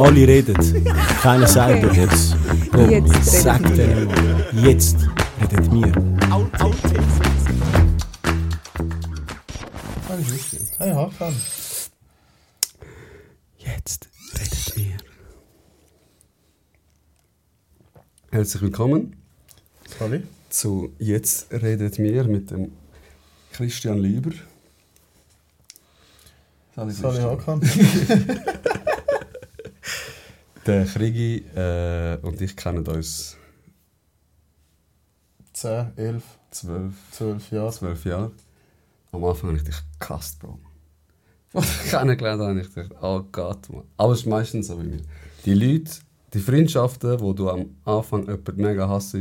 Alle reden. Keiner sagt Okay. jetzt. Jetzt reden Sag wir. denen mal. Jetzt redet wichtig. Hey, Hakan. Jetzt redet wir. Herzlich willkommen Sali. zu Jetzt redet wir mit dem Christian Lieber. Christian. Hakan. Der Krigi äh, und ich kennen uns 10, 11, zwölf, 12 Jahre. zwölf Jahre. Am Anfang habe ich dich gehasst, Bro. Als ich kennengelernt habe, habe ich gedacht, oh Gott, man. Aber es ist meistens so bei mir. Die Leute, die Freundschaften, wo du am Anfang jemanden mega hasst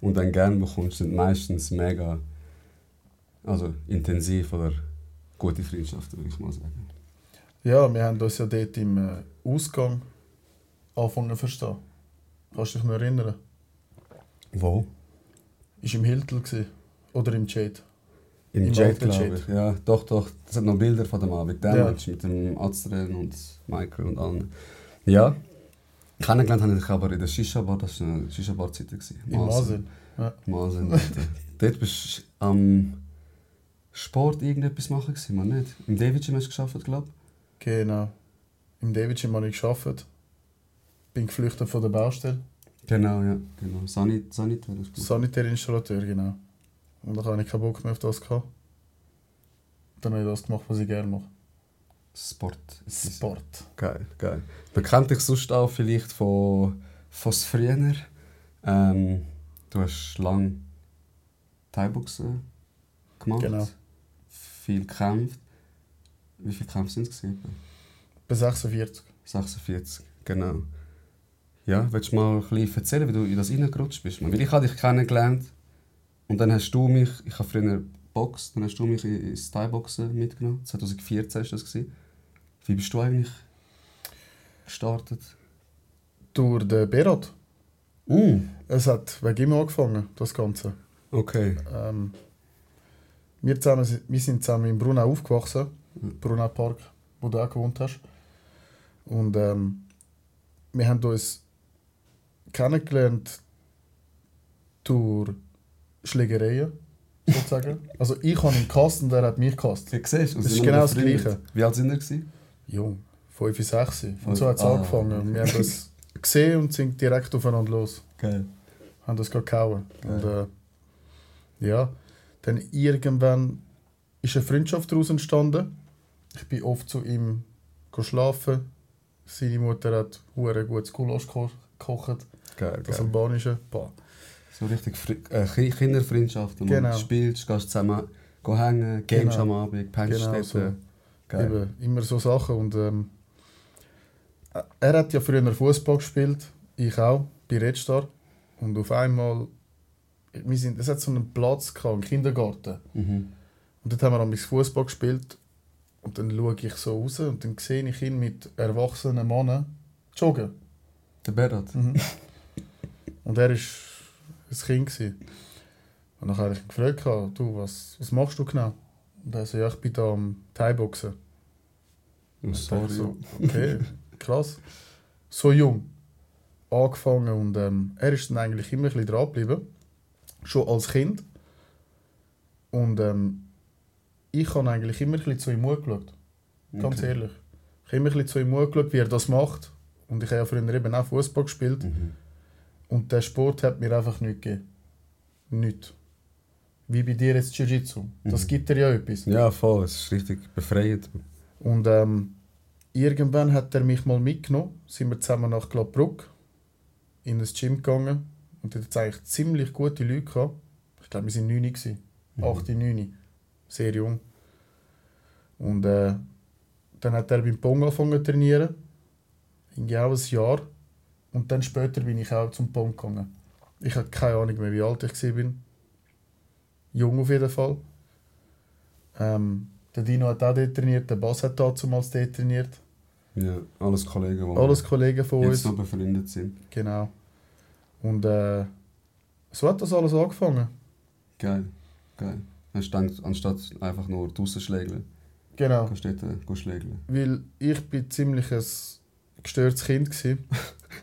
und dann gerne bekommst, sind meistens mega also intensiv oder gute Freundschaften, würde ich mal sagen. Ja, wir haben uns ja dort im äh, Ausgang angefangen zu verstehen. Kannst du dich noch erinnern? Wo? Ist im Hiltel gewesen. oder im Jade. Im, Im Jade, glaube ich. Ja, doch, doch. Es hat noch Bilder von dem Abend damals Ja. mit dem Azrael und Michael und allen. Ja. Kennengelernt habe ich aber in der Shisha-Bar, das war eine Shisha-Bar-Zeit. Im Masel. Ja. Masen. dort. bist du am Sport irgendetwas machen, man nicht? Im David Gym hast du gearbeitet, glaube ich. Genau. Im David Gym habe ich gearbeitet. Bin geflüchtet von der Baustelle. Genau, ja. Genau. Sanit, Sanitär hast du gemacht. Sanitärinstallateur, genau. Und dann habe ich keinen Bock mehr auf das gehabt. Dann habe ich das gemacht, was ich gerne mache. Sport. Sport. Geil, geil. Man kennt dich sonst auch vielleicht von, von früher. Ähm, du hast lange Thai-Boxen gemacht. Genau. Viel gekämpft. Wie viele Kämpfe sind es? Bei 46. 46, genau. Ja, willst du mal ein bisschen erzählen, wie du in das reingerutscht bist? Weil ich habe dich kennengelernt und dann hast du mich, ich habe früher Box, dann hast du mich in- ins Thai-Boxen mitgenommen. 2014 war das. gewesen. Wie bist du eigentlich gestartet? Durch den Berat. Mm. Es hat wegen ihm angefangen, das Ganze. Okay. Ähm, wir, zusammen, sind- wir sind zusammen in Brunau aufgewachsen, Mhm. Brunau Park, wo du auch gewohnt hast. Und ähm, wir haben uns kennengelernt durch Schlägereien, sozusagen. also ich habe ihn gehasst und er hat mich gehasst. Wie siehst? Das ist genau das Gleiche. Wie alt sind wir? gewesen? Jung, 5, 6. Und so hat es ah, angefangen. Wir haben uns gesehen und sind direkt aufeinander los. Geil. haben das gehauen. Und äh, ja, dann irgendwann ist eine Freundschaft daraus entstanden. Ich bin oft zu ihm schlafen. Seine Mutter hat hure gutes Gulasch geko- gekocht, Geil, das geil. albanische. Boah. So richtig äh, Ki- Kinderfreundschaft. Genau. Man spielst, gehst zusammen go hängen, Games Genau. am Abend, pennst Genau so. Geil. Eben, immer so Sachen. Und, ähm, er hat ja früher Fußball gespielt, ich auch, bei Red Star. Und auf einmal, wir sind, es hat so einen Platz gehabt, im Kindergarten. Mhm. Und dort haben wir am Fußball gespielt. Und dann schaue ich so raus und dann sehe ich ihn mit erwachsenen Männern joggen. Der Berat. Mhm. und er war ein Kind. Gewesen. Und dann habe ich ihn gefragt, du, was, was machst du genau? Und er so, ja, ich bin da am Thai-Boxen. Oh, sorry. So, okay, krass. So jung. Angefangen und ähm, er ist dann eigentlich immer ein bisschen dran geblieben. Schon als Kind. Und ähm, ich habe eigentlich immer ein bisschen zu ihm geschaut. Ganz Okay. ehrlich. Ich habe immer ein bisschen zu ihm geschaut, wie er das macht. Und ich habe ja früher eben auch Fußball gespielt. Mhm. Und der Sport hat mir einfach nichts gegeben. Nichts. Wie bei dir jetzt Jiu-Jitsu. Das Mhm. gibt dir ja etwas. Ja, voll. Es ist richtig befreiend. Und ähm, irgendwann hat er mich mal mitgenommen. Sind wir zusammen nach Gladbruck in das Gym gegangen. Und dort hat es eigentlich ziemlich gute Leute gehabt. Ich glaube, wir waren 9, gewesen. Mhm. 8, 9. Sehr jung. Und äh, dann hat er beim Pong angefangen zu trainieren. Irgendwie auch ein Jahr. Und dann später bin ich auch zum Pong gegangen. Ich habe keine Ahnung mehr, wie alt ich war. Jung auf jeden Fall. Ähm, der Dino hat auch dort trainiert, der Bass hat damals dort trainiert. Ja, alles Kollegen, die Alles Kollegen von jetzt uns. noch befreundet sind. Genau. Und äh, so hat das alles angefangen. Geil, geil. Hast du gedacht, anstatt einfach nur draussen schlägeln, Genau. kannst du dort äh, schlägeln. Weil ich bin ziemlich ein gestörtes Kind.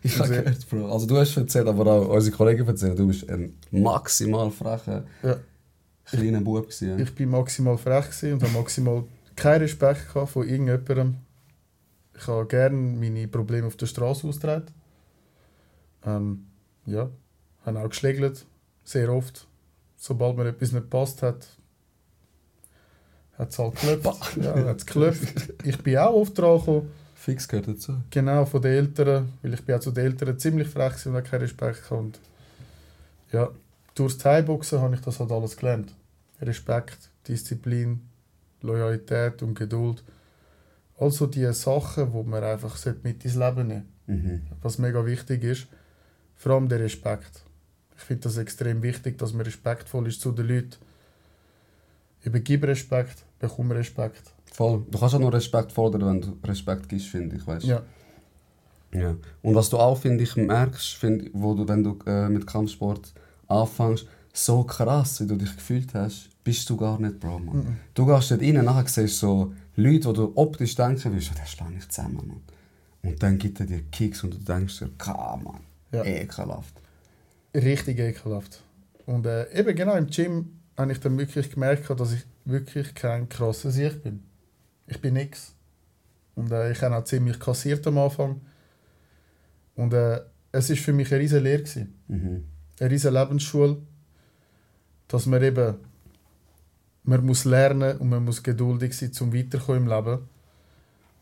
Ich habe gehört, Bro. Also du hast erzählt, aber auch unsere Kollegen erzählt, du bist ein maximal frecher Ja. kleiner Bub gewesen. Ich bin maximal frech und habe maximal keinen Respekt gehabt von irgendjemandem. Ich habe gerne meine Probleme auf der Straße austragen. Ähm, ja, habe auch geschlägelt, sehr oft. Sobald mir etwas nicht passt hat, hat es halt geklopft. ja, hat's geklopft. Ich bin auch oft dran gekommen, Fix gehört dazu. genau von den Eltern, weil ich bin auch zu den Eltern ziemlich frech und keinen Respekt gehabt. Und ja, durchs Thai-Boxen habe ich das halt alles gelernt. Respekt, Disziplin, Loyalität und Geduld. Also die Sachen, die man einfach mit ins Leben nehmen Mhm. was mega wichtig ist. Vor allem der Respekt. Ich finde das extrem wichtig, dass man respektvoll ist zu den Leuten. Übergib Respekt, bekomm Respekt. Voll. Du kannst auch nur Respekt fordern, wenn du Respekt gibst, finde ich, weißt Ja, Ja. Und was du auch, finde ich, merkst, find, wo du, wenn du äh, mit Kampfsport anfängst, so krass, wie du dich gefühlt hast, bist du gar nicht, Bro, Mann. Mhm. Du gehst dort rein, nachher siehst so Leute, wo du optisch denken willst, oh, der schlägt nicht zusammen, Mann. Und dann gibt er dir Kicks und du denkst dir, ka, Mann, Ja. ekelhaft. richtig ekelhaft. Und äh, eben genau im Gym habe ich dann wirklich gemerkt, dass ich wirklich kein krasser Sieg bin. Ich bin nix. Und äh, ich habe auch ziemlich kassiert am Anfang. Und äh, es ist für mich eine riesige Lehre. Gewesen. Mhm. eine riesige Lebensschule, dass man eben man muss lernen und man muss geduldig sein, zum weiterkommen im Leben.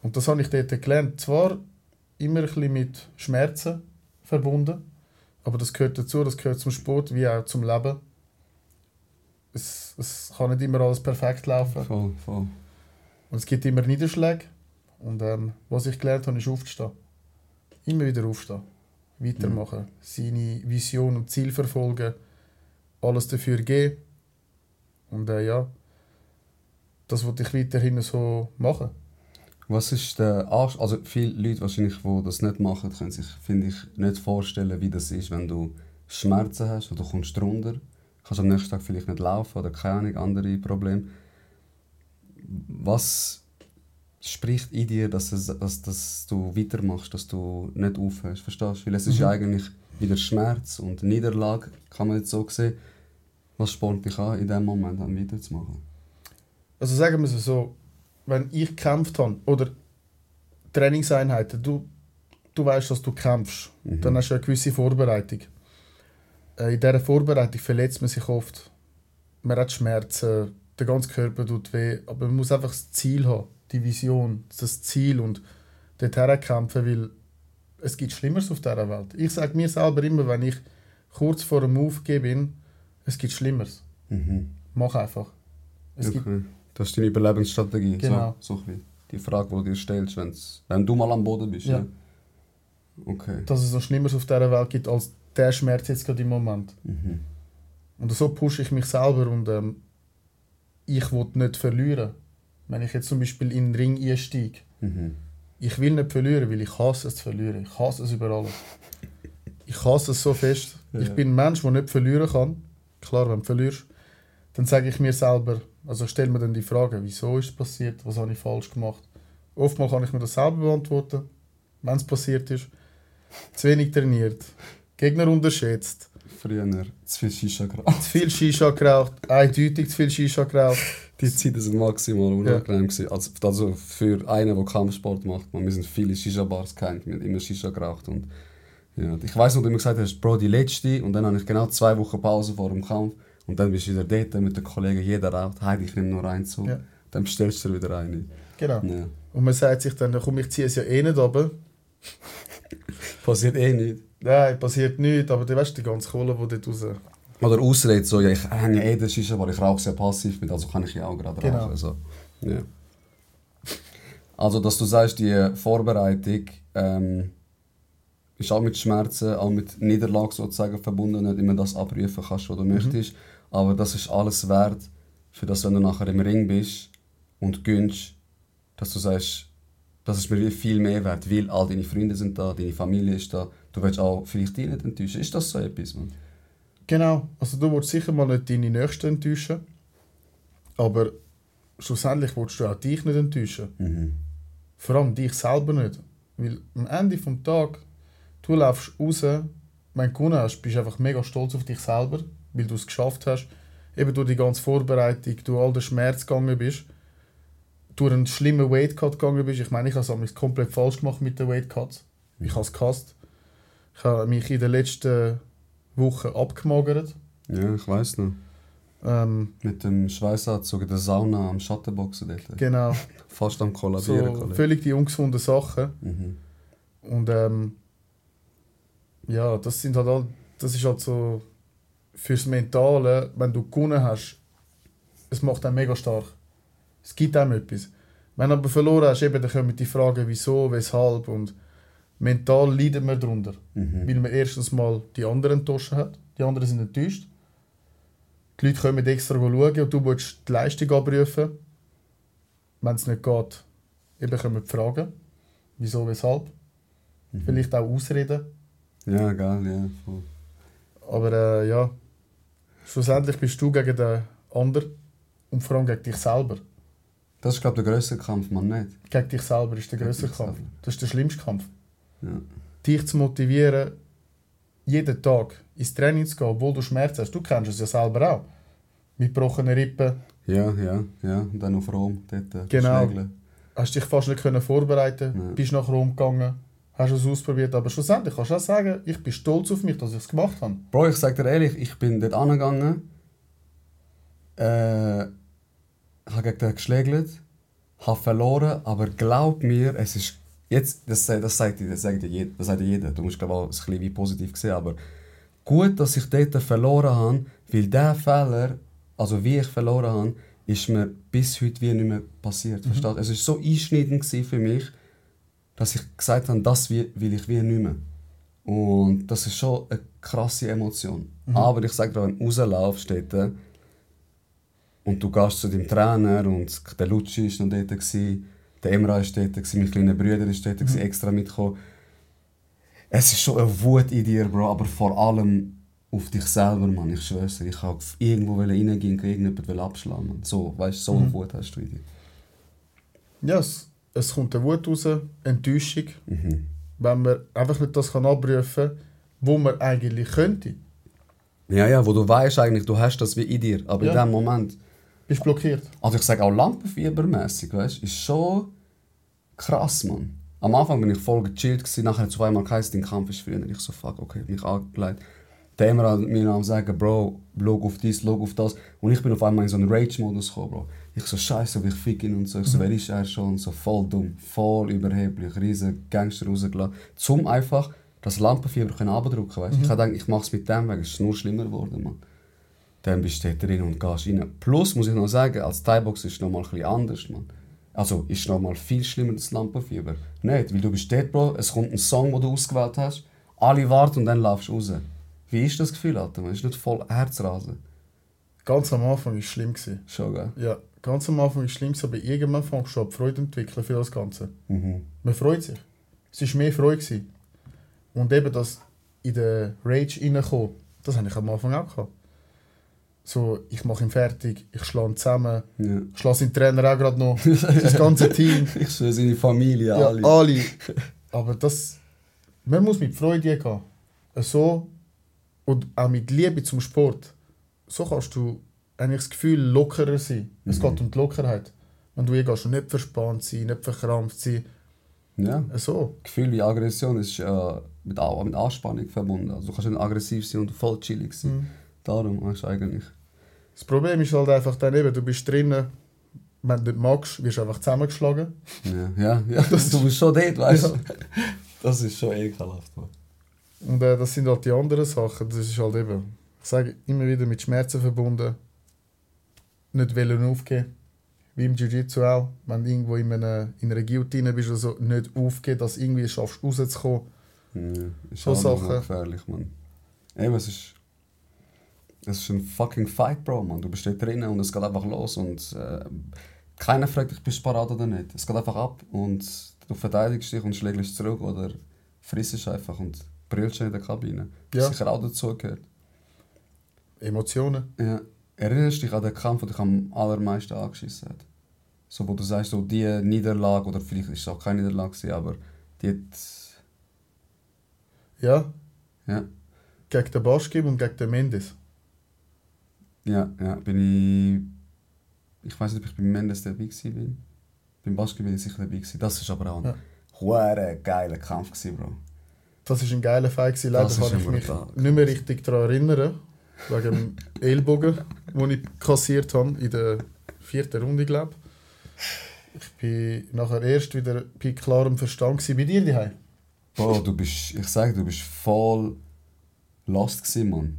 Und das habe ich dort gelernt. Zwar immer ein bisschen mit Schmerzen verbunden, aber das gehört dazu, das gehört zum Sport wie auch zum Leben. Es, es kann nicht immer alles perfekt laufen Voll, voll. Und es gibt immer Niederschläge. Und ähm, was ich gelernt habe, ist aufzustehen. Immer wieder aufstehen. Weitermachen. Seine Vision und Ziel verfolgen. Alles dafür geben. Und äh, ja, das wollte ich weiterhin so machen. Was ist der Arsch? Also viele Leute wahrscheinlich, die das nicht machen, können sich, finde ich, nicht vorstellen, wie das ist, wenn du Schmerzen hast oder du kommst drunter, kannst am nächsten Tag vielleicht nicht laufen oder keine Ahnung, andere Probleme. Was spricht in dir, dass, es, dass, dass du weitermachst, dass du nicht aufhörst, verstehst du? Weil es ist ja eigentlich wieder Schmerz und Niederlage, kann man jetzt so sehen. Was spornt dich an, in dem Moment dann weiterzumachen? Also sagen wir es so, wenn ich gekämpft habe, oder Trainingseinheiten, du, du weißt, dass du kämpfst, Mhm. dann hast du eine gewisse Vorbereitung. Äh, In dieser Vorbereitung verletzt man sich oft. Man hat Schmerzen, der ganze Körper tut weh, aber man muss einfach das Ziel haben, die Vision, das Ziel und dorthin kämpfen, weil es gibt Schlimmeres auf dieser Welt. Ich sage mir selber immer, wenn ich kurz vor einem Move bin, es gibt Schlimmeres. Mhm. Mach einfach. Es Okay. Das ist deine Überlebensstrategie. Genau. So, so die Frage, die du dir stellst, wenn's, wenn du mal am Boden bist. Ja. Ja. Okay. dass es noch Schlimmeres auf dieser Welt gibt als der Schmerz jetzt gerade im Moment. Mhm. Und so pushe ich mich selber und ähm, ich will nicht verlieren. Wenn ich jetzt zum Beispiel in den Ring einsteige, Mhm. ich will nicht verlieren, weil ich hasse es zu verlieren. Ich hasse es über alles. Ich hasse es so fest. Ich Ja. bin ein Mensch, der nicht verlieren kann. Klar, wenn du verlierst, dann sage ich mir selber, also ich stelle mir dann die Frage, wieso ist es passiert, was habe ich falsch gemacht. Oftmals kann ich mir das selber beantworten, wenn es passiert ist. Zu wenig trainiert, Gegner unterschätzt, Früher zu viel Shisha geraucht. zu viel Shisha geraucht, eindeutig zu viel Shisha geraucht. Die Zeiten sind maximal unangenehm. gewesen. Also, also für einen, der Kampfsport macht, man, wir sind viele Shisha-Bars gekannt, wir haben immer Shisha geraucht. Und, ja, ich weiß noch, du immer gesagt hast, Bro, die letzte. Und dann habe ich genau zwei Wochen Pause vor dem Kampf. Und dann bist du wieder dort mit den Kollegen, jeder raucht. Heidi, ich nehme nur eins so. Ja. Dann bestellst du wieder eine. Genau. Ja. Und man sagt sich dann, komm, ich ziehe es ja eh nicht runter. Passiert eh nicht. Nein, passiert nichts, aber du weißt die ganze Kohle, die dort raus... Oder Ausrede, so, ja, ich habe ja eh den Shisha, aber ich rauche sehr passiv mit, also kann ich ja auch gerade Genau. rauchen. So. Ja. Also, dass du sagst, die Vorbereitung ähm, ist auch mit Schmerzen, auch mit Niederlage sozusagen verbunden, nicht immer das abrufen kannst, was du möchtest. Aber das ist alles wert, für das, wenn du nachher im Ring bist und gönnst, dass du sagst, das ist mir viel mehr wert, weil all deine Freunde sind da, deine Familie ist da, du willst auch vielleicht die nicht enttäuschen. Ist das so etwas, man? Genau, also du willst sicher mal nicht deine Nächsten enttäuschen, aber schlussendlich willst du auch dich nicht enttäuschen. Mhm. Vor allem dich selber nicht. Weil am Ende des Tages, du läufst raus, wenn du gewonnen hast, bist du einfach mega stolz auf dich selber, weil du es geschafft hast. Eben durch die ganze Vorbereitung, durch all den Schmerz gegangen bist, durch einen schlimmen Weightcut gegangen bist. Ich meine, ich habe es komplett falsch gemacht mit den Weightcuts. Ich habe es gehasst. Ich habe mich in den letzten Wochen abgemagert. Ja, ich weiß noch. Ähm, Mit dem Schweißanzug in der Sauna am Schattenboxen dort. genau. Fast am Kollabieren. So völlig die ungesunden Sachen. Mhm. Und ähm, ja, das sind halt all, das ist halt so fürs Mentale, wenn du gewonnen hast, es macht einen mega stark. Es gibt einem etwas. Wenn du aber verloren hast, eben, dann kommen die Fragen, wieso, weshalb und mental leidet man darunter. Mhm. Weil man erstens mal die anderen enttäuscht hat, die anderen sind enttäuscht. Die Leute kommen extra schauen und du willst die Leistung abrufen. Wenn es nicht geht, eben kommen die Fragen, wieso, weshalb. Vielleicht auch Ausreden. Ja, geil, ja. Voll. Aber äh, ja, schlussendlich bist du gegen den anderen und vor allem gegen dich selber. Das ist, glaube ich, der grösste Kampf, man nicht. Gegen dich selber ist der dich Kampf. selber. Das ist der schlimmste Kampf. Ja. Dich zu motivieren, jeden Tag ins Training zu gehen, obwohl du Schmerzen hast. Du kennst es ja selber auch. Mit gebrochenen Rippen. Ja, ja, ja. Und dann auf Rom, dort. äh, Genau. Schlägle. Hast dich fast nicht können vorbereiten Ja. Bist nach Rom gegangen. Hast es ausprobiert. Aber schlussendlich kannst du auch sagen, ich bin stolz auf mich, dass ich es gemacht habe. Bro, ich sag dir ehrlich, ich bin dort angegangen, äh, habe gegen den geschlägelt, habe verloren, aber glaub mir, es ist jetzt, das, sagt- das sagt, das sagt, dir jeder, das sagt dir jeder, du musst glaube auch ein bisschen wie positiv sehen, aber gut, dass ich dort verloren habe, weil der Fehler, also wie ich verloren habe, ist mir bis heute wie nicht mehr passiert, du? Es war so einschneidend für mich, dass ich gesagt habe, das will ich wie nicht mehr. Und das ist schon eine krasse Emotion. Aber ich sage dir, wenn du rauslaufst dort, und du gehst zu deinem Trainer und der Lutschi war noch dort, gewesen, der Emra war dort, gewesen, mein kleiner Bruder ist dort gewesen, extra mitgekommen. Es ist schon eine Wut in dir, Bro, aber vor allem auf dich selber, Mann. Ich schwör's dir, ich wollte irgendwo reingehen und irgendjemand abschlagen. Mann. So, weißt du, so eine Wut hast du in dir. Ja, es, es kommt eine Wut raus, Enttäuschung, Mhm. wenn man einfach nicht das kann abrufen kann, wo man eigentlich könnte. Ja, ja, wo du weißt eigentlich, du hast das wie in dir, aber in Ja. dem Moment Bist blockiert. Also ich sage auch lampenfiebermäßig, weißt du, ist schon krass, Mann. Am Anfang bin ich voll gechillt, gewesen, nachher zweimal geheißen, dein Kampf ist früher. Ich so, fuck, okay, mich angelegt. Der immer hat mir am sagen, Bro, schau auf dies, schau auf das. Und ich bin auf einmal in so einen Rage-Modus gekommen, Bro. Ich so, scheiße, wie ich fick ihn und so. Ich so, wer ist er schon? So voll dumm, voll überheblich, riesen Gangster rausgelassen. Zum einfach das Lampenfieber können weißt du. Ich habe gedacht, ich mach's mit dem weg, es ist nur schlimmer geworden, Mann dann bist du dort drin und gehst rein. Plus muss ich noch sagen, als Thai-Box ist es noch mal ein bisschen anders, man. Also ist noch mal viel schlimmer das Lampenfieber. Nicht, weil du bist dort, Bro, es kommt ein Song, den du ausgewählt hast, alle warten und dann laufst du raus. Wie ist das Gefühl, Alter? Man ist nicht voll Herzrasen. Ganz am Anfang war es schlimm. Gewesen. Schon, gell? Ja, ganz am Anfang war es schlimm, gewesen, aber irgendwann fängst du an, Freude entwickeln für das Ganze. Mhm. Man freut sich. Es war mehr Freude. Gewesen. Und eben das in den Rage reinkommen, das hatte ich am Anfang auch. Gehabt. So, ich mache ihn fertig, ich schlage ihn zusammen, Ja. ich schlage seinen Trainer auch gerade noch, das ganze Team. Ich schwöre, seine Familie, Ja, alle. alle. Aber das, man muss mit Freude gehen. So, und auch mit Liebe zum Sport. So kannst du eigentlich das Gefühl lockerer sein. Es Mhm. geht um die Lockerheit. Wenn du hingehst und nicht verspannt sein, nicht verkrampft sein. Ja. So. Gefühl wie Aggression ist äh, mit, mit Anspannung verbunden. Also du kannst nicht aggressiv sein und voll chillig sein. Mhm. Darum weißt du eigentlich. Das Problem ist halt einfach dann eben, du bist drinnen, wenn du nicht magst, wirst du einfach zusammengeschlagen. Ja, ja, ja. du bist schon dort, weißt du. Das ist schon ekelhaft. Und äh, das sind halt die anderen Sachen. Das ist halt eben, ich sage immer wieder mit Schmerzen verbunden. Nicht wollen aufgeben. Wie im Jiu-Jitsu auch. Wenn du irgendwo in einer, in einer Guillotine bist oder so, nicht aufgeben, dass du irgendwie schaffst, rauszukommen. Ja, ist So Sachen. gefährlich, Mann. Eben, es ist. Es ist ein fucking Fight, Bro, Mann. Du bist dort drinnen und es geht einfach los und äh, keiner fragt dich, bist du parat oder nicht. Es geht einfach ab und du verteidigst dich und schlägst zurück oder frissest einfach und brüllst in der Kabine. Ja. sicher auch dazugehört. Emotionen. Ja. Erinnerst du dich an den Kampf, der dich am allermeisten angeschissen hat? So, wo du sagst, so die Niederlage, oder vielleicht ist es auch keine Niederlage, aber Die hat, Ja, ja, gegen den Baschkim und gegen den Mendes. Ja, ja, bin ich, ich weiß nicht, ob ich beim Mendes dabei bin. Beim Basketball bin ich sicher dabei gewesen. Das war aber auch ein Ja. geiler Kampf gewesen, Bro. Das war ein geiler Fight. gewesen. Leider kann ich mich brutal. nicht mehr richtig daran erinnern. Wegen dem Ellbogen, den ich kassiert habe in der vierten Runde, glaube ich. bin nachher erst wieder bei klarem Verstand gewesen. bei dir daheim. Bro, du bist, ich sag, du bist voll lost gewesen, Mann.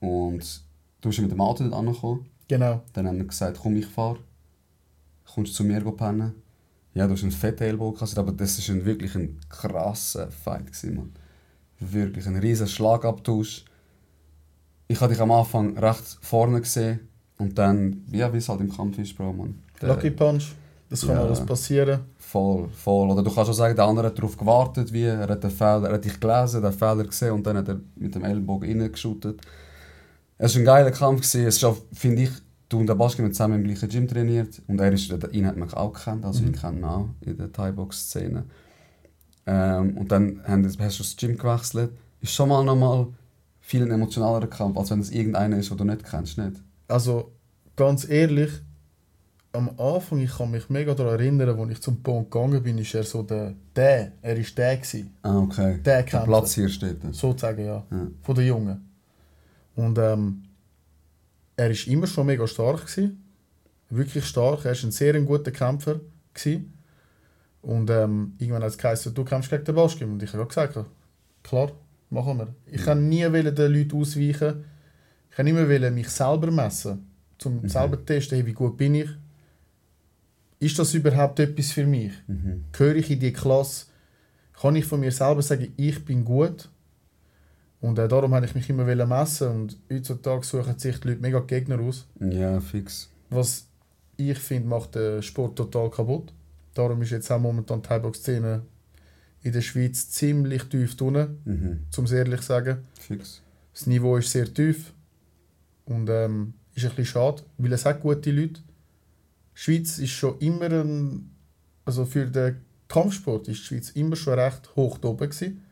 Und du bist mit dem Auto nicht angekommen. Genau. Dann haben wir gesagt, komm, ich fahr. Kommst du zu mir pennen? Ja, du hast einen fetten Ellbogen kassiert, aber das war ein, wirklich ein krasser Fight, gewesen, Mann. Wirklich ein riesen Schlagabtausch. Ich habe dich am Anfang recht vorne gesehen und dann, ja, wie es halt im Kampf ist, Bro, Mann. Der- Lucky Punch. Das kann Ja. alles passieren. Voll, voll. Oder du kannst auch sagen, der andere hat darauf gewartet, wie er hat den Fehler, er hat dich gelesen, den Fehler gesehen und dann hat er mit dem Ellbogen reingeschootet. Es war ein geiler Kampf. Gewesen. Es ist auch, finde ich, du und der Baski haben zusammen im gleichen Gym trainiert und er ist, ihn hat man auch gekannt, also ihn kennt man auch in der Thai-Box-Szene. Ähm, und dann haben, hast du das Gym gewechselt. Ist schon mal nochmal viel ein emotionalerer Kampf, als wenn es irgendeiner ist, den du nicht kennst, nicht? Also, ganz ehrlich, am Anfang, ich kann mich mega daran erinnern, als ich zum Punkt gegangen bin, ist er so der, der, er ist der gewesen. Ah, okay. Der Der. Platz hier steht. da. Sozusagen, ja. Ja. Von den Jungen. Und ähm, er ist immer schon mega stark gewesen. Wirklich stark. Er ist ein sehr guter Kämpfer gewesen. Und ähm, irgendwann hat es geheißen, du kämpfst gegen den Baschkim. Und ich habe gesagt, klar, machen wir. Ich kann nie wollen den Leuten ausweichen. Ich kann immer wollen mich selber messen. Um selber zu testen, hey, wie gut bin ich. Ist das überhaupt etwas für mich? Mhm. gehöre ich in die Klasse, kann ich von mir selber sagen, ich bin gut. Und äh, darum habe ich mich immer messen und heutzutage suchen sich die Leute mega Gegner aus. Ja, fix. Was ich finde, macht den Sport total kaputt. Darum ist jetzt auch momentan die Thai-Box-Szene in der Schweiz ziemlich tief unten, Mhm. um es ehrlich zu sagen. Fix. Das Niveau ist sehr tief und ähm, ist ein bisschen schade, weil es hat gute Leute. Die Schweiz ist schon immer ein, also für den Kampfsport ist die Schweiz immer schon recht hoch oben gewesen.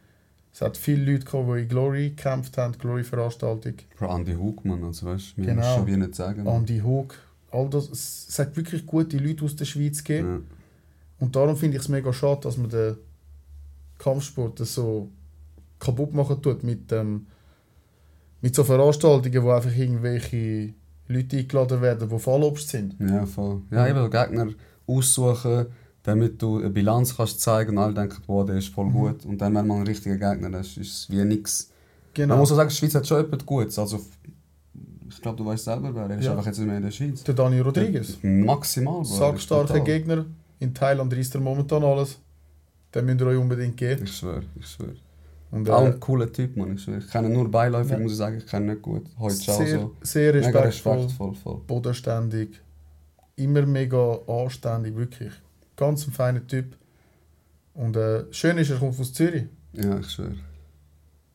Es hat viele Leute gehabt, die in Glory gekämpft haben, Glory-Veranstaltung. Bro, Andy Hugmann, also weißt du, wir Genau. schon wie nicht sagen. Andy Hoog, all das. Es es hat wirklich gute Leute aus der Schweiz gegeben. Ja. Und darum finde ich es mega schade, dass man den Kampfsport so kaputt machen tut mit, ähm, mit so Veranstaltungen, wo einfach irgendwelche Leute eingeladen werden, die Fallobst sind. ja, voll. Ja, eben Gegner aussuchen, damit du eine Bilanz kannst zeigen und alle denken, wow, der ist voll gut. Und dann, wenn man einen richtigen Gegner hast, ist es wie nichts. Man Genau. muss auch sagen, die Schweiz hat schon etwas Gutes. Also, ich glaube, du weißt selber, wer. Er ist Ja. einfach jetzt nicht mehr in der Schweiz. Der Dani Rodriguez. Maximal, Bro. Sackstarker Total. Gegner. In Thailand reißt er momentan alles. Den müsst ihr euch unbedingt geben. Ich schwöre, ich schwöre. Und, Auch äh, ein cooler Typ, man. Ich. Ich kenne nur beiläufig, Ja. muss ich sagen. Ich kenne nicht gut. Heute sehr, so. sehr Mega respektvoll, respektvoll, voll. bodenständig. Immer mega anständig, wirklich. Ganz ein feiner Typ. Und äh, schön ist, er kommt aus Zürich. Ja, ich schwöre.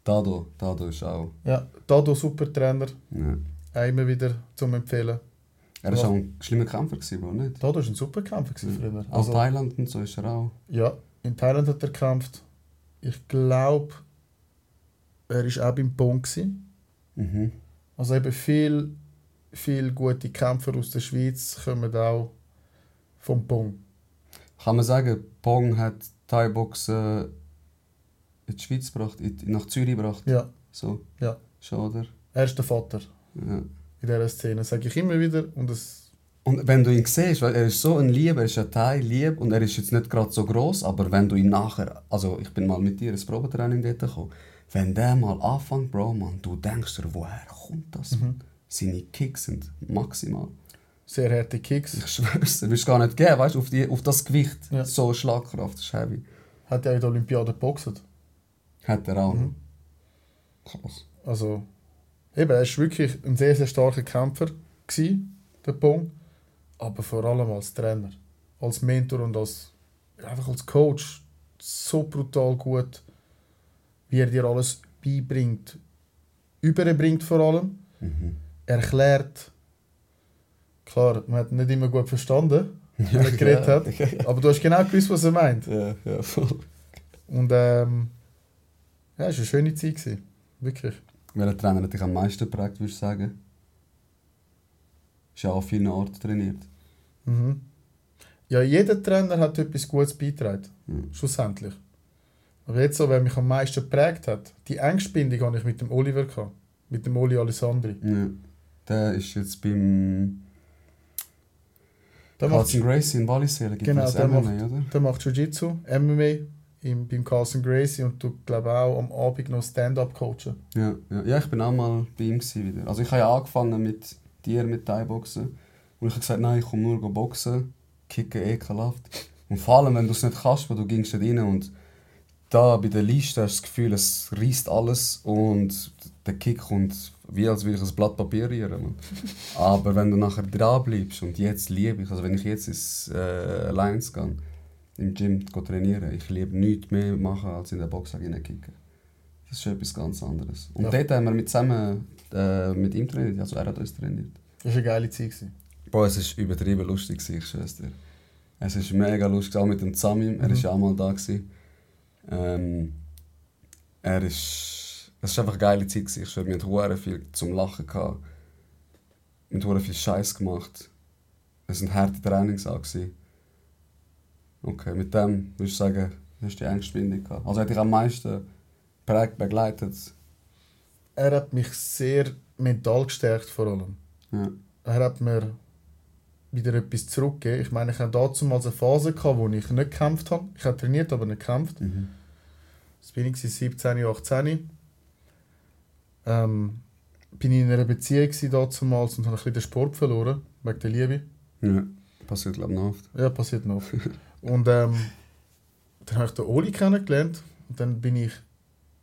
Dado, Dado ist auch. Ja, Dado super Trainer. Ja. Auch immer wieder zum Empfehlen. Er war Ja. auch ein schlimmer Kämpfer, gewesen, Bro, nicht? Dado war ein super Kämpfer gewesen früher. Auch Also, Thailand und so ist er auch. ja, in Thailand hat er gekämpft. Ich glaube, er war auch beim Pong. Mhm. Also eben viel, viel gute Kämpfer aus der Schweiz kommen auch vom Pong. Kann man sagen, Pong hat Thai-Boxen in die Schweiz gebracht, in, nach Zürich gebracht? Ja, So? Ja. Schon, oder? er ist der Vater Ja. in dieser Szene, sage ich immer wieder. Und es, Und wenn du ihn siehst, weil er ist so ein Lieb, er ist ein Thai lieb und er ist jetzt nicht gerade so groß, aber wenn du ihn nachher, also ich bin mal mit dir ins Probetraining dort gekommen, wenn der mal anfängt, Bro, man, du denkst dir, woher kommt das? Mhm. Seine Kicks sind maximal. Sehr harte Kicks. Ich schwör's, du gar nicht geben, weißt du, auf, die- auf das Gewicht. Ja. So Schlagkraft, das ist heavy. Hat ja in der Olympiade geboxt. Hat er auch. Mhm. Krass. Also, eben, er war wirklich ein sehr, sehr starker Kämpfer, gewesen, der Pong. Aber vor allem als Trainer, als Mentor und als, einfach als Coach. So brutal gut, wie er dir alles beibringt. Überbringt vor allem. Mhm. Erklärt. Klar, man hat nicht immer gut verstanden, Ja, er geredet hat. aber du hast genau gewusst, was er meint. Ja, ja, voll. Und ähm, ja, es war eine schöne Zeit. Gewesen. Wirklich. Welcher Trainer hat dich am meisten geprägt, würdest du sagen? Ist ja an vielen Orten trainiert. Mhm. Ja, jeder Trainer hat etwas Gutes beigetragen, Mhm. schlussendlich. Aber jetzt so, wer mich am meisten geprägt hat, die engste Bindung hatte ich mit dem Oliver, gehabt, mit dem Oli Alessandri. Ja. Der ist jetzt beim Der macht, Carlson Gracie in Wallisellen. Gibt Genau, der MMA, macht- oder? der macht Jiu-Jitsu, MMA im, beim Carlson Gracie und du glaube auch am Abend noch Stand-up coachen. Ja, ja. ja, ich bin auch mal bei ihm wieder. Also ich habe ja angefangen mit dir, mit Thai-Boxen. Und ich habe gesagt, nein, ich komme nur boxen, kicken ekelhaft. Und vor allem, wenn du es nicht kannst, weil du gingst nicht rein und da bei der Liste hast du das Gefühl, es reißt alles und der Kick kommt wie als würde ich ein Blatt Papier rühren. Aber wenn du nachher dran bleibst und jetzt liebe ich, also wenn ich jetzt ins äh, Alliance gehe, im Gym go trainieren, ich liebe nichts mehr machen, als in der Box kicken. Das ist schon etwas ganz anderes. Und Ja. dort haben wir mit zusammen äh, mit ihm trainiert, also er hat uns trainiert. Das war eine geile Zeit. gewesen. Boah, es war übertrieben lustig, ich schwör's dir. Es ist mega lustig, auch mit dem Zamim, er war Mhm. ja auch mal da. Gewesen. Ähm, er ist, es war einfach eine geile Zeit, ich schwör, wir hatten hure viel zum Lachen. Gehabt. Wir haben viel Scheiß gemacht. Es waren harte Trainings auch. Gewesen. Okay, mit dem würde ich sagen, hast du die engste Bindung gehabt. Also hat dich am meisten prägt, begleitet. Er hat mich sehr mental gestärkt vor allem. Ja. er hat mir wieder etwas zurückgegeben. Ich meine, ich hatte dazu mal eine Phase, gehabt, wo ich nicht gekämpft habe. Ich habe trainiert, aber nicht gekämpft. Mhm. Das bin ich 17, 18. Ähm, bin in einer Beziehung damals und habe ein bisschen den Sport verloren, wegen der Liebe. ja. Passiert, glaube ich, noch oft. Ja, passiert noch. und ähm, dann habe ich den Oli kennengelernt und dann bin ich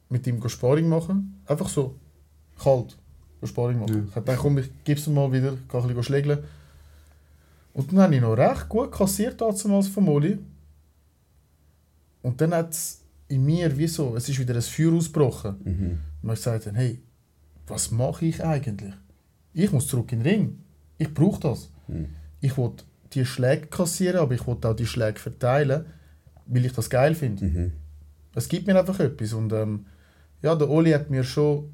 mit ihm Sparring machen. Einfach so, kalt, Sparring machen. Ja. Ich habe gedacht, komm, ich gebe es mal wieder, kann ein bisschen schlägeln. Und dann habe ich noch recht gut kassiert damals vom Oli. Und dann hat es in mir wie so, es ist wieder ein Feuer ausgebrochen. Mhm. Und ich gesagt, hey, was mache ich eigentlich? Ich muss zurück in den Ring. Ich brauche das. Mhm. Ich will die Schläge kassieren, aber ich will auch die Schläge verteilen, weil ich das geil finde. Mhm. Es gibt mir einfach etwas. Und ähm, ja, der Oli hat mir schon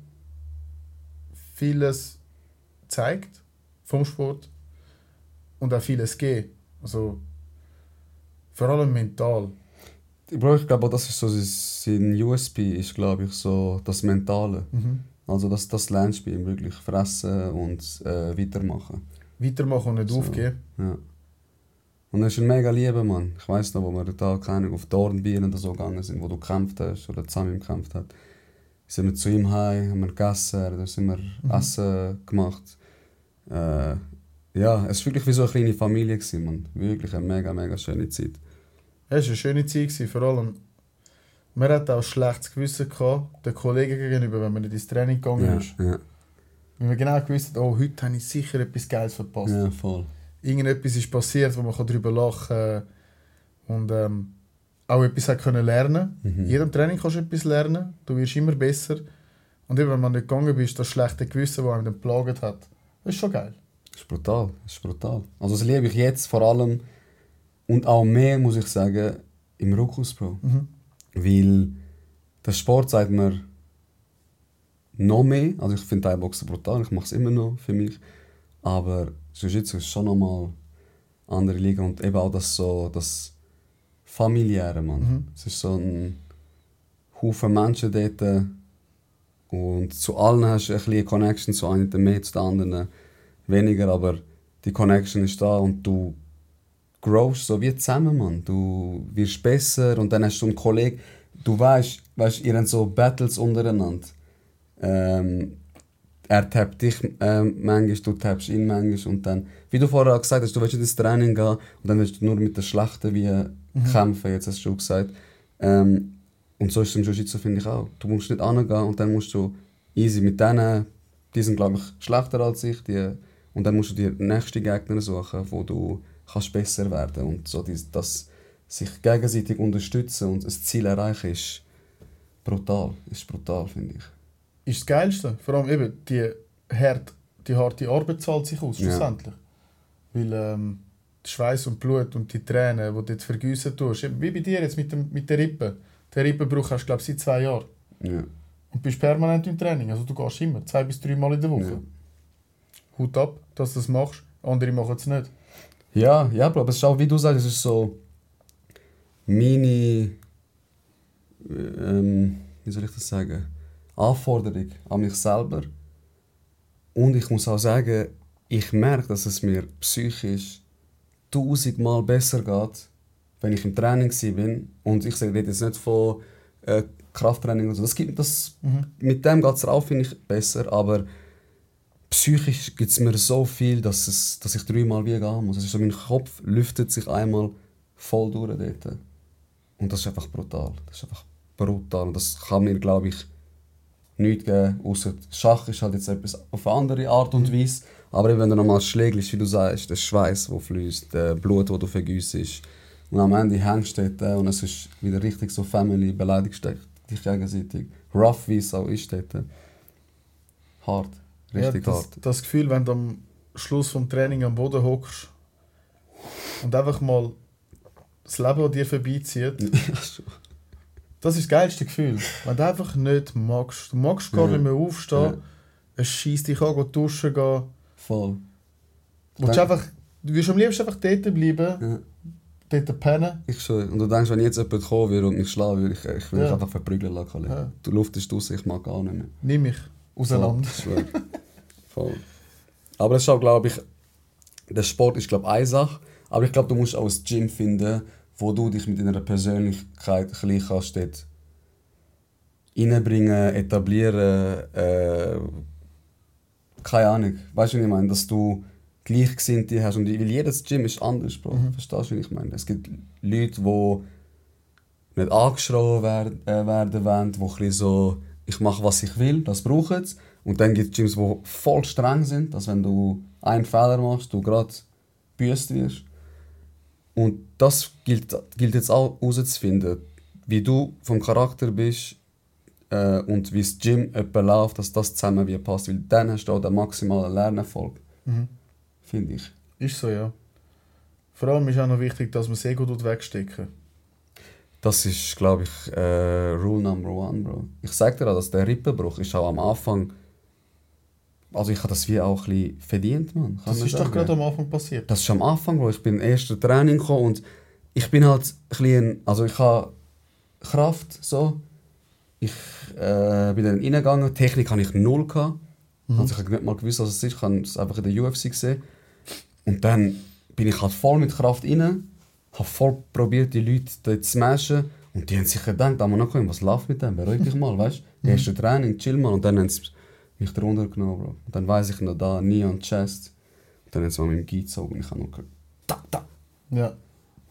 vieles gezeigt vom Sport und auch vieles gegeben. Also vor allem mental. Ich glaube, das ist so sein USP, ist glaube ich so das Mentale. Mhm. Also das, das lernst du bei ihm wirklich, fressen und äh, weitermachen. Weitermachen und nicht So. aufgeben. Ja. Und er ist ein mega lieber Mann. Ich weiss noch, wo wir da keine auf Dornbieren oder so gegangen sind, wo du gekämpft hast oder zusammen gekämpft hat. Sind wir zu ihm heim, haben wir gegessen, da sind wir Mhm. Essen gemacht. Äh, ja, es war wirklich wie so eine kleine Familie, gewesen, Mann. Wirklich eine mega, mega schöne Zeit. Es war eine schöne Zeit, gewesen, vor allem. Man hat auch schlechtes Gewissen gehabt, den Kollegen gegenüber, wenn man nicht ins Training gegangen Ja, ist. ja, Weil man genau gewusst hat, oh, heute habe ich sicher etwas Geiles verpasst. ja, voll. Irgendetwas ist passiert, wo man darüber lachen kann und ähm, auch etwas hat können lernen. Mhm. In jedem Training kannst du etwas lernen, du wirst immer besser. Und eben, wenn man nicht gegangen bist, das schlechte Gewissen, das einem dann geplagt hat, das ist schon geil. Das ist brutal, das ist brutal. Also das liebe ich jetzt vor allem und auch mehr, muss ich sagen, im Ruckus, Bro. Mhm. Weil der Sport sagt mir noch mehr. Also ich finde Thai-Boxen brutal, ich mache es immer noch für mich. Aber Jiu-Jitsu ist schon nochmal eine andere Liga und eben auch das so, das familiäre, Mann. Mhm. Es ist so ein Haufen Menschen dort und zu allen hast du ein bisschen eine Connection, zu einem mehr, zu den anderen weniger, aber die Connection ist da und du growst so wie zusammen, Mann. Du wirst besser und dann hast du einen Kollegen, du weißt, weißt ihr habt so Battles untereinander. Ähm, er tappt dich ähm, manchmal, du tappst ihn manchmal und dann, wie du vorher auch gesagt hast, du willst nicht ins Training gehen und dann willst du nur mit der Schlechten wie kämpfen, jetzt hast du schon gesagt. Ähm, und so ist es im Jiu-Jitsu, finde ich auch. Du musst nicht angehen und dann musst du easy mit denen, die sind glaube ich schlechter als ich, die, und dann musst du dir nächste Gegner suchen, wo du kannst besser werden und so dies- das sich gegenseitig unterstützen und ein Ziel erreichen ist brutal, ist brutal finde ich. Ist das Geilste. Vor allem eben, die, hart, die harte Arbeit zahlt sich aus, Ja. schlussendlich. Weil ähm, Schweiß und Blut und die Tränen, die du dort vergüssen tust, eben wie bei dir jetzt mit, dem, mit der Rippe, Den Rippenbruch hast du, glaube ich, seit zwei Jahren. Ja. Und bist permanent im Training. Also du gehst immer, zwei bis drei Mal in der Woche. Ja. Hut ab, dass du das machst. Andere machen es nicht. Ja, ja, Bro, aber es ist auch, wie du sagst, es ist so meine, ähm, wie soll ich das sagen, Anforderung an mich selber. Und ich muss auch sagen, ich merke, dass es mir psychisch tausendmal besser geht, wenn ich im Training bin. Und ich rede jetzt nicht von äh, Krafttraining und so. Das gibt, das, Mit dem geht es rauf, finde ich, besser. Aber psychisch gibt es mir so viel, dass, es, dass ich dreimal wie gehen muss. Es ist so, mein Kopf lüftet sich einmal voll durch dort. Und das ist einfach brutal. Das ist einfach brutal. Und das kann mir, glaube ich, nichts geben. Außer Schach ist halt jetzt etwas auf eine andere Art und Weise. Aber eben, wenn du nochmal schlägst, wie du sagst, der Schweiß, der fließt, der Blut, das du vergüssest. Und am Ende hängst du dort und es ist wieder richtig so Family, beleidigst dich gegenseitig. Rough, wie es auch ist dort. Hart. Richtig ja, das, hart. das Gefühl, wenn du am Schluss vom Training am Boden hockst und einfach mal das Leben an dir vorbeizieht, das ist das geilste Gefühl. Wenn du einfach nicht magst. Du magst gar Ja. nicht mehr aufstehen, Ja. es schießt dich an, geh duschen gehen. Voll. Du, willst einfach, du willst am liebsten einfach dort bleiben, Ja. dort pennen. Ich schon. Und du denkst, wenn jetzt jemand kommen würde und mich schlagen würde, ich, ich will Ja. dich einfach verprügeln lassen. Ja. Du luftest raus, ich mag gar nicht mehr. Nimm mich auseinander. Voll. Aber es ist auch, glaube ich, der Sport ist, glaube ich, eine Sache. Aber ich glaube, du musst auch ein Gym finden, wo du dich mit deiner Persönlichkeit ein kannst dort reinbringen, etablieren. Äh, keine Ahnung. Weißt du, was ich meine? Dass du Gleichgesinnte hast. Und weil jedes Gym ist anders, Bro. Verstehst du, was ich meine? Es gibt Leute, die nicht angeschrien werden, äh, werden wollen, die ein bisschen so, ich mache, was ich will, das brauchen sie. Und dann gibt es Gyms, die voll streng sind, dass wenn du einen Fehler machst, du gerade büßt wirst. Und das gilt, gilt jetzt auch herauszufinden, wie du vom Charakter bist äh, und wie das Gym läuft, dass das zusammen wie passt. Weil dann hast du auch den maximalen Lernerfolg, Mhm. finde ich. Ist so, ja. Vor allem ist auch noch wichtig, dass man das Ego dort wegstecken. Das ist, glaube ich, äh, Rule Number One, Bro. Ich sag dir auch, dass der Rippenbruch ist auch am Anfang. Also ich habe das wie auch ein bisschen verdient, man. Kann Das man ist doch sagen. gerade am Anfang passiert. Das ist am Anfang, Bro. Ich bin erster Training gekommen und ich bin halt ein bisschen, also ich habe Kraft so. Ich äh, bin dann reingegangen. Technik hatte ich null gehabt. Also ich habe nicht mal gewusst, was es ist. Ich habe es einfach in der UFC gesehen. Und dann bin ich halt voll mit Kraft rein, habe voll probiert, die Leute dort zu smashen. Und die haben sich gedacht, da noch kommen, was läuft mit dem? Beruhig dich mal, weißt du? Erste Training, chill mal. Und dann haben sie mich drunter genommen, Bro. Und dann weiss ich noch da, nie an Chest. Und dann haben sie mal mit dem Guy gezogen und ich habe noch gehört, da, da. Ja.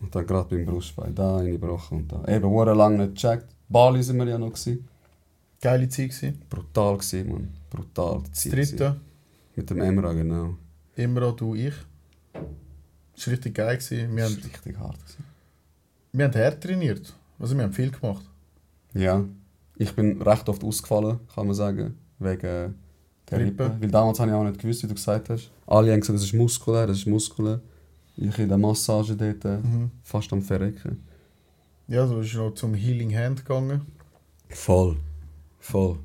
Und dann gerade beim Brustbein, da reingebrochen und da. Eben, wurde lange nicht gecheckt. Bali sind wir ja noch. Gewesen. Geile Zeit gewesen. Brutal gewesen, man. Brutal. die Das Zeit dritte, gewesen. Mit dem Emra, genau. auch du, ich. Das war richtig geil. Gewesen. Wir, Das haben, war richtig hart. Gewesen. wir haben hart trainiert. Also wir haben viel gemacht. Ja, ich bin recht oft ausgefallen, kann man sagen, wegen der Rippe. Rippe. Weil damals habe ich auch nicht gewusst, wie du gesagt hast. Alle haben gesagt, das ist muskulär, das ist muskulär. Ich in der Massage dort Mhm. fast am Verrecken. Ja, du bist noch zum Healing Hand gegangen. Voll. Voll.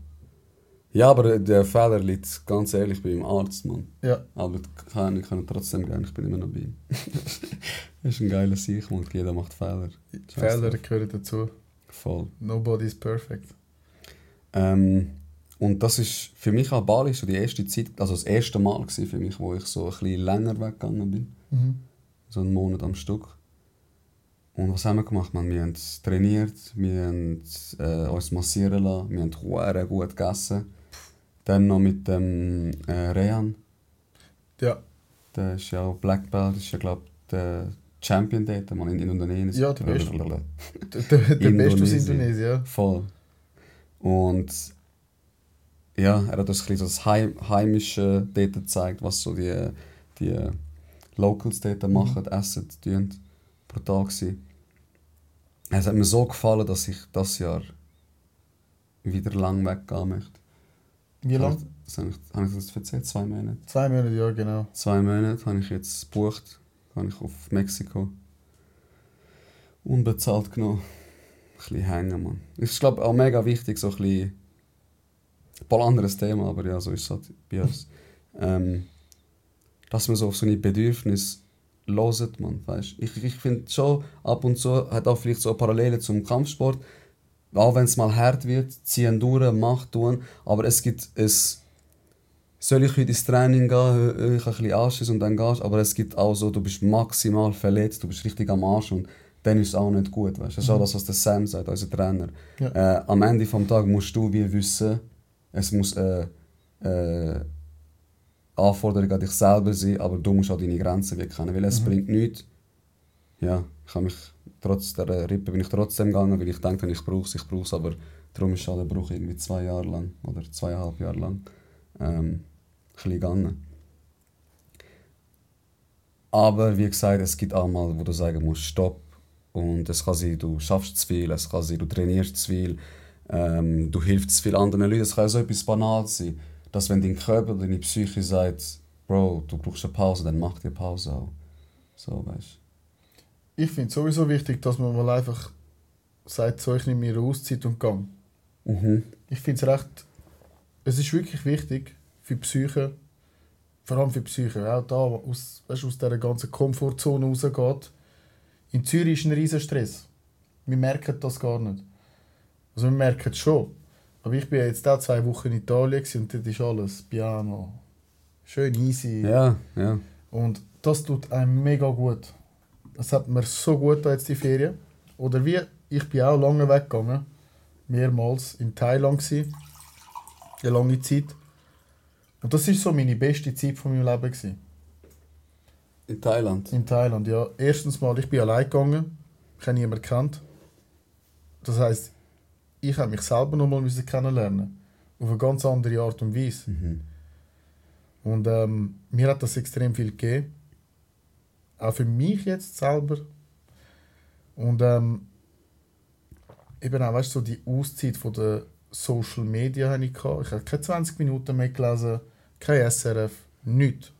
Ja, aber der Fehler liegt ganz ehrlich bei dem Arzt, Mann. Ja. Aber kann, ich kann trotzdem gerne, ich bin immer noch bei ihm. das ist ein geiler Sieg, Mann. Jeder macht Fehler. Fehler gehören dazu. Voll. Nobody is perfect. Ähm, und das ist für mich auch Bali so die erste Zeit, also das erste Mal für mich, wo ich so ein bisschen länger weggegangen bin. Mhm. So einen Monat am Stück. Und was haben wir gemacht? Man, wir haben trainiert, wir haben äh, uns massieren lassen, wir haben gut gegessen. Dann noch mit dem äh, Rehan, Ja. der ist ja auch Black Belt, ist ja glaube der Champion dort, man in Indonesien. Ja, der Beste. Der, der, der Beste aus Indonesien. Ja. Voll. Und ja, er hat uns ein bisschen das Heim Heimische dort gezeigt, was so die, die Locals dort machen, essen, tun. Brutal gewesen. Es hat mir so gefallen, dass ich das Jahr wieder lang weggehen möchte. Wie lange? Das habe ich, habe ich das erzählt? Zwei Monate? Zwei Monate, ja, genau. Zwei Monate habe ich jetzt gebucht, habe ich auf Mexiko unbezahlt genommen. bisschen hängen, man. Ich glaube auch mega wichtig, so ein bisschen. Ein paar anderes Thema, aber ja, so ist es halt bei uns. ähm, dass man so auf so eine Bedürfnisse loset, man, weißt Ich, ich finde schon, ab und zu hat auch vielleicht so Parallelen zum Kampfsport. Auch wenn es mal hart wird, ziehen durch, macht tun, aber es gibt es soll ich heute ins Training gehen, ich ein bisschen Anschiss und dann gehst aber es gibt auch so, du bist maximal verletzt, du bist richtig am Arsch und dann ist es auch nicht gut. Weißt? Das ist auch mhm. das, was der Sam sagt, unser Trainer. Ja. Äh, am Ende des Tages musst du wie wissen, es muss eine äh, äh, Anforderung an dich selber sein, aber du musst auch deine Grenzen kennen, weil es mhm. bringt nichts. Ja, ich habe mich trotz der Rippe bin ich trotzdem gegangen, weil ich denke, ich brauche es, ich brauche es, aber darum ist der Bruch irgendwie zwei Jahre lang oder zweieinhalb Jahre lang ähm, ein gegangen. Aber wie gesagt, es gibt auch mal, wo du sagen musst, stopp, und es kann sein, du schaffst zu viel, es kann sein, du trainierst zu viel, ähm, du hilfst zu viel anderen Leuten. Es kann so etwas Banales sein, dass wenn dein Körper oder deine Psyche sagt, Bro, du brauchst eine Pause, dann mach dir Pause auch. So, weißt Ich finde es sowieso wichtig, dass man mal einfach sagt, so, ich nehme mir Auszeit und gehe. Mhm. Ich finde es recht, es ist wirklich wichtig für die Psyche, vor allem für die Psyche, auch da aus, weißt, aus dieser ganzen Komfortzone rausgeht, in Zürich ist ein riesen Stress. Wir merken das gar nicht. Also wir merken es schon. Aber ich bin jetzt auch zwei Wochen in Italien und dort ist alles Piano. Schön easy. Ja, ja. Und das tut einem mega gut. Das hat mir so gut jetzt die Ferien. Oder wie, ich bin auch lange weggegangen. Mehrmals in Thailand gewesen. Eine lange Zeit. Und das war so meine beste Zeit von meinem Leben. Gewesen. In Thailand? In Thailand, ja. Erstens mal, ich bin allein gegangen. Ich habe niemanden kennt. Das heisst, ich habe mich selber noch mal kennenlernen Auf eine ganz andere Art und Weise. Mhm. Und ähm, mir hat das extrem viel gegeben. Auch für mich jetzt selber. Und ähm, eben auch, weißt du, so die Auszeit von der Social Media hatte ich. Gehabt. Ich habe keine 20 Minuten mehr gelesen, kein SRF, nichts.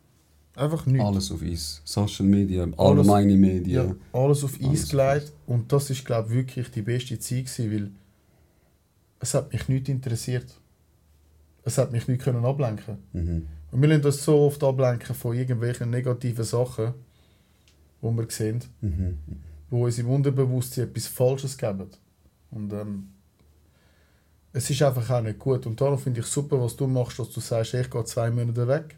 Einfach nichts. Alles auf Eis. Social Media, allgemeine Medien. Ja, alles auf Eis gelegt. Und das ist, glaube ich, wirklich die beste Zeit gewesen, weil es hat mich nicht interessiert. Es hat mich nicht können ablenken. Mhm. Und wir lassen das so oft ablenken von irgendwelchen negativen Sachen, die wir sehen, mhm. wo uns im Unterbewusstsein etwas Falsches geben. Und ähm, es ist einfach auch nicht gut. Und darum finde ich super, was du machst, dass du sagst, ich gehe zwei Monate weg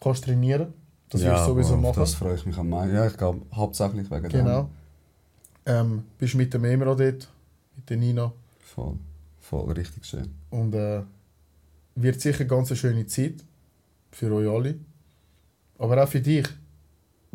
kannst trainieren. Das ja, du sowieso machen. Das freue ich mich am meisten. Ja, ich glaube hauptsächlich wegen Genau. Ähm, bist mit dem Emra dort, mit der Nina. Voll, voll, richtig schön. Und äh, wird sicher eine ganz schöne Zeit für euch alle. Aber auch für dich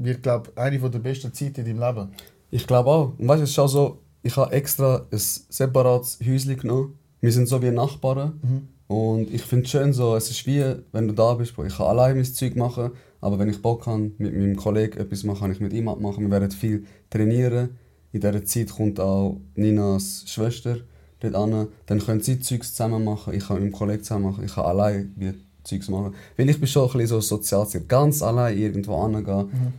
wird, glaube eine der besten Zeiten in deinem Leben. Ich glaube auch. Und weißt du, es ist auch so, ich habe extra ein separates Häuschen genommen. Wir sind so wie Nachbarn. Mhm. Und ich finde es schön so, es ist wie, wenn du da bist, ich kann allein mein Zeug machen, aber wenn ich Bock habe, mit meinem Kollegen etwas machen, kann ich mit ihm machen. Wir werden viel trainieren. In dieser Zeit kommt auch Ninas Schwester dort an. Dann können sie Zeugs zusammen machen, ich kann mit meinem Kollegen zusammen machen, ich kann allein wie Zeugs machen. Weil ich bin schon ein bisschen so sozial, ganz allein irgendwo angehen, mhm.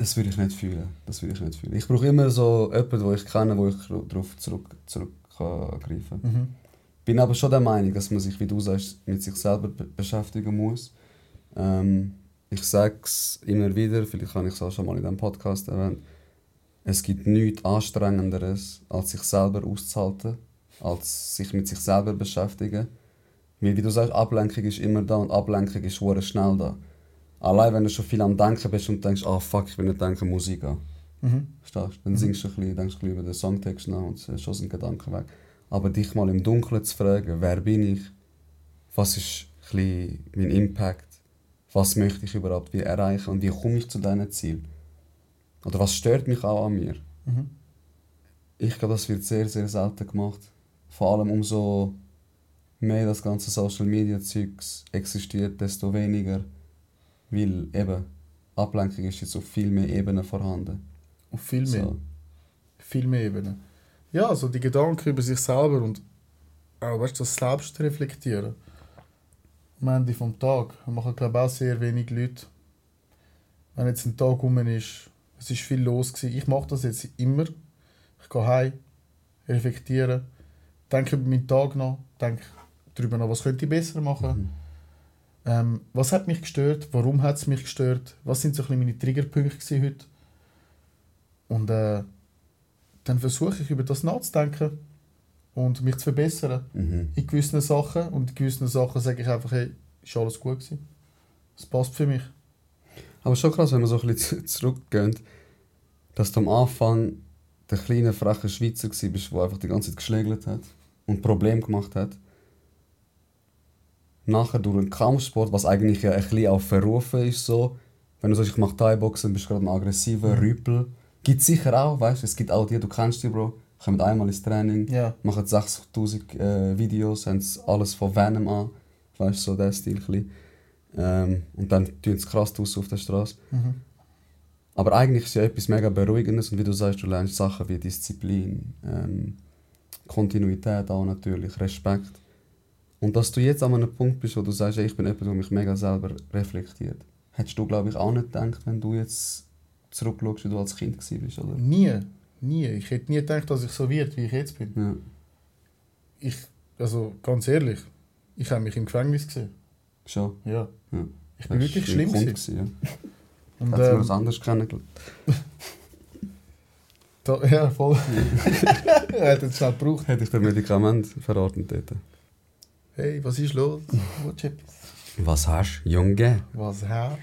Das würde ich nicht fühlen. Das würde ich nicht fühlen. Ich brauche immer so jemanden, den ich kenne, wo ich darauf zurück, zurückgreifen kann. Mhm bin aber schon der Meinung, dass man sich, wie du sagst, mit sich selber beschäftigen muss. Ähm, ich sage es immer wieder, vielleicht habe ich es auch schon mal in diesem Podcast erwähnt, es gibt nichts Anstrengenderes, als sich selber auszuhalten, als sich mit sich selber beschäftigen. Weil, wie du sagst, Ablenkung ist immer da und Ablenkung ist schnell da. Allein wenn du schon viel am Denken bist und denkst, ah oh, fuck, ich will nicht denken, Musik an. Mhm. Verstehst Dann mhm. singst du ein bisschen, denkst du ein bisschen über den Songtext nach und schon sind Gedanken weg. Aber dich mal im Dunkeln zu fragen, wer bin ich, was ist ein mein Impact, was möchte ich überhaupt wie erreichen und wie komme ich zu diesen Ziel? Oder was stört mich auch an mir? Mhm. Ich glaube, das wird sehr, sehr selten gemacht. Vor allem umso mehr das ganze Social Media Zeugs existiert, desto weniger. Weil eben Ablenkung ist jetzt auf viel mehr Ebenen vorhanden. Auf viel mehr? So. Viel mehr Ebenen ja, also die Gedanken über sich selber und auch weißt, das Selbst reflektieren. Am Ende des Tages machen, glaube ich, auch sehr wenig Leute. Wenn jetzt ein Tag rum ist, es ist viel los gewesen. Ich mache das jetzt immer. Ich gehe heim, reflektieren, denke über meinen Tag nach, denke darüber nach, was könnte ich besser machen. Mhm. Ähm, was hat mich gestört? Warum hat es mich gestört? Was sind so ein bisschen meine Triggerpunkte heute? Und äh, dann versuche ich über das nachzudenken und mich zu verbessern Mhm. in gewissen Sachen. Und in gewissen Sachen sage ich einfach, hey, ist alles gut gewesen. Es passt für mich. Aber schon krass, wenn man so ein bisschen zurückgeht, dass du am Anfang der kleine, freche Schweizer warst, der einfach die ganze Zeit geschlägelt hat und Probleme gemacht hat. Nachher durch einen Kampfsport, was eigentlich ja ein bisschen auch verrufen ist, so, wenn du sagst, ich mache Thai-Boxen, bist du gerade ein aggressiver Mhm. Rüpel. Gibt sicher auch, weißt du, es gibt auch die, du kennst die, Bro, kommen einmal ins Training, Ja. machen 60'000 äh, Videos, haben alles von Venom an, weißt du, so der Stil. bisschen. Ähm, und dann tun sie krass aus auf der Straße. Mhm. Aber eigentlich ist ja etwas mega Beruhigendes und wie du sagst, du lernst Sachen wie Disziplin, ähm, Kontinuität auch natürlich, Respekt. Und dass du jetzt an einem Punkt bist, wo du sagst, ich bin jemand, der mich mega selber reflektiert. Hättest du, glaube ich, auch nicht gedacht, wenn du jetzt zurückschaust, wie du als Kind warst, oder? Nie, nie. Ich hätte nie gedacht, dass ich so wird, wie ich jetzt bin. Ja. Ich, also ganz ehrlich, ich habe mich im Gefängnis gesehen. Schon. Ja. Ja. Ich bin wirklich Das schlimm gewesen. ja. Und, du ähm, was anderes kennengelernt. ja, voll. hat es schnell gebraucht. Hätte ich dir Medikament verordnet dort. Hey, was ist los? Watch etwas. Was hast du, Junge? Was hast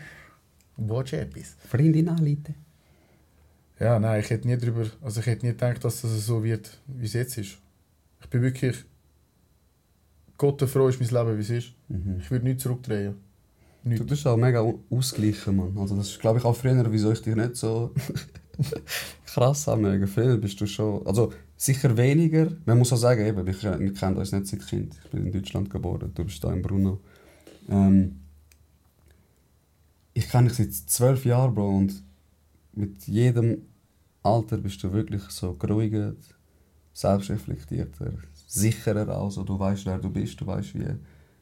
Watch etwas. Freundin anleiten. Ja, nein, ich hätte nie drüber, also ich hätte nie gedacht, dass das so wird, wie es jetzt ist. Ich bin wirklich Gott froh ist mein Leben, wie es ist. Mhm. Ich würde nicht zurückdrehen. Du Nicht. bist auch mega au- ausgeglichen, Mann. Also das ist, glaube ich, auch früher, wieso ich dich nicht so krass anmögen. Früher bist du schon, also sicher weniger. Man muss auch sagen, eben, wir, wir kennen uns nicht seit Kind. Ich bin in Deutschland geboren, du bist da in Brunno. Ähm, ich kenne dich seit zwölf Jahren, Bro, und mit jedem Alter bist du wirklich so geruhiger, selbstreflektierter, sicherer also du weißt, wer du bist, du weißt wie.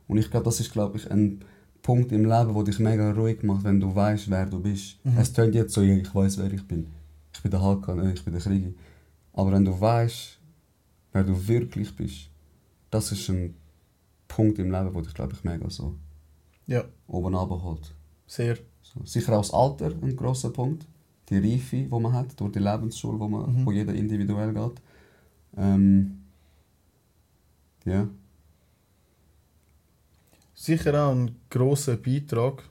Und ich glaube, das ist, glaube ich, ein Punkt im Leben, der dich mega ruhig macht, wenn du weißt, wer du bist. Mhm. Es tönt jetzt so, ich weiß, wer ich bin. Ich bin der Hakan, äh, ich bin der Krieger. Aber wenn du weißt, wer du wirklich bist, das ist ein Punkt im Leben, der dich, glaube ich, mega so Ja, oben runterholt. sehr. So. Sicher auch das Alter ein grosser Punkt. Die Reife, die man hat, durch die Lebensschule, wo, man, Mhm. wo jeder individuell geht. Ähm, ja. Sicher auch ein grosser Beitrag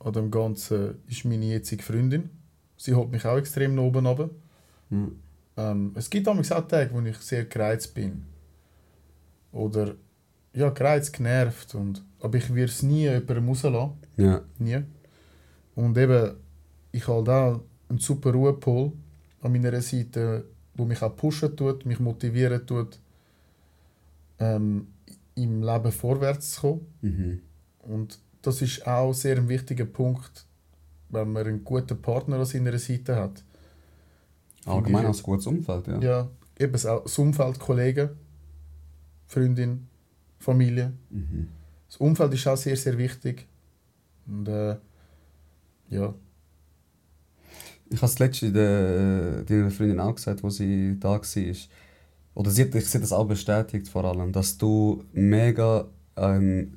an dem Ganzen ist meine jetzige Freundin. Sie holt mich auch extrem nach oben runter. Ja. Ähm, es gibt damals auch Tage, wo ich sehr gereizt bin. Oder ja, gereizt, genervt. Und, aber ich würde es nie jemandem rauslassen. ja. Nie. Und eben, ich habe auch einen super Ruhepol an meiner Seite, wo mich auch pushen tut, mich motivieren tut, ähm, im Leben vorwärts zu kommen. Mhm. Und das ist auch sehr ein wichtiger Punkt, wenn man einen guten Partner an seiner Seite hat. Allgemein ich- als gutes Umfeld, ja. Ja, eben auch das Umfeld, Kollegen, Freundin, Familie. Mhm. Das Umfeld ist auch sehr, sehr wichtig. Und äh, ja, Ich habe es letztens der, deiner Freundin auch gesagt, wo sie da war. Oder sie hat, ich sie hat das auch bestätigt vor allem, dass du mega ein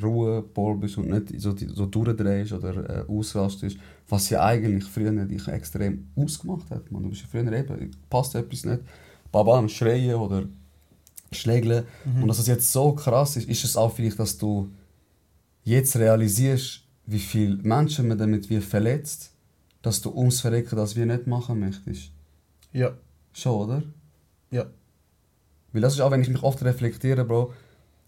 Ruhepol bist und nicht so, so durchdrehst oder äh, ausrastest, was ja eigentlich früher dich extrem ausgemacht hat. Man, du bist ja früher eben, passt etwas nicht, Baba am Schreien oder Schlägeln. Und dass es jetzt so krass ist, ist es auch vielleicht, dass du jetzt realisierst, wie viele Menschen man damit wie verletzt, dass du ums Verrecken das wir nicht machen möchtest. ja, Schon, oder? ja, Weil das ist auch, wenn ich mich oft reflektiere, Bro,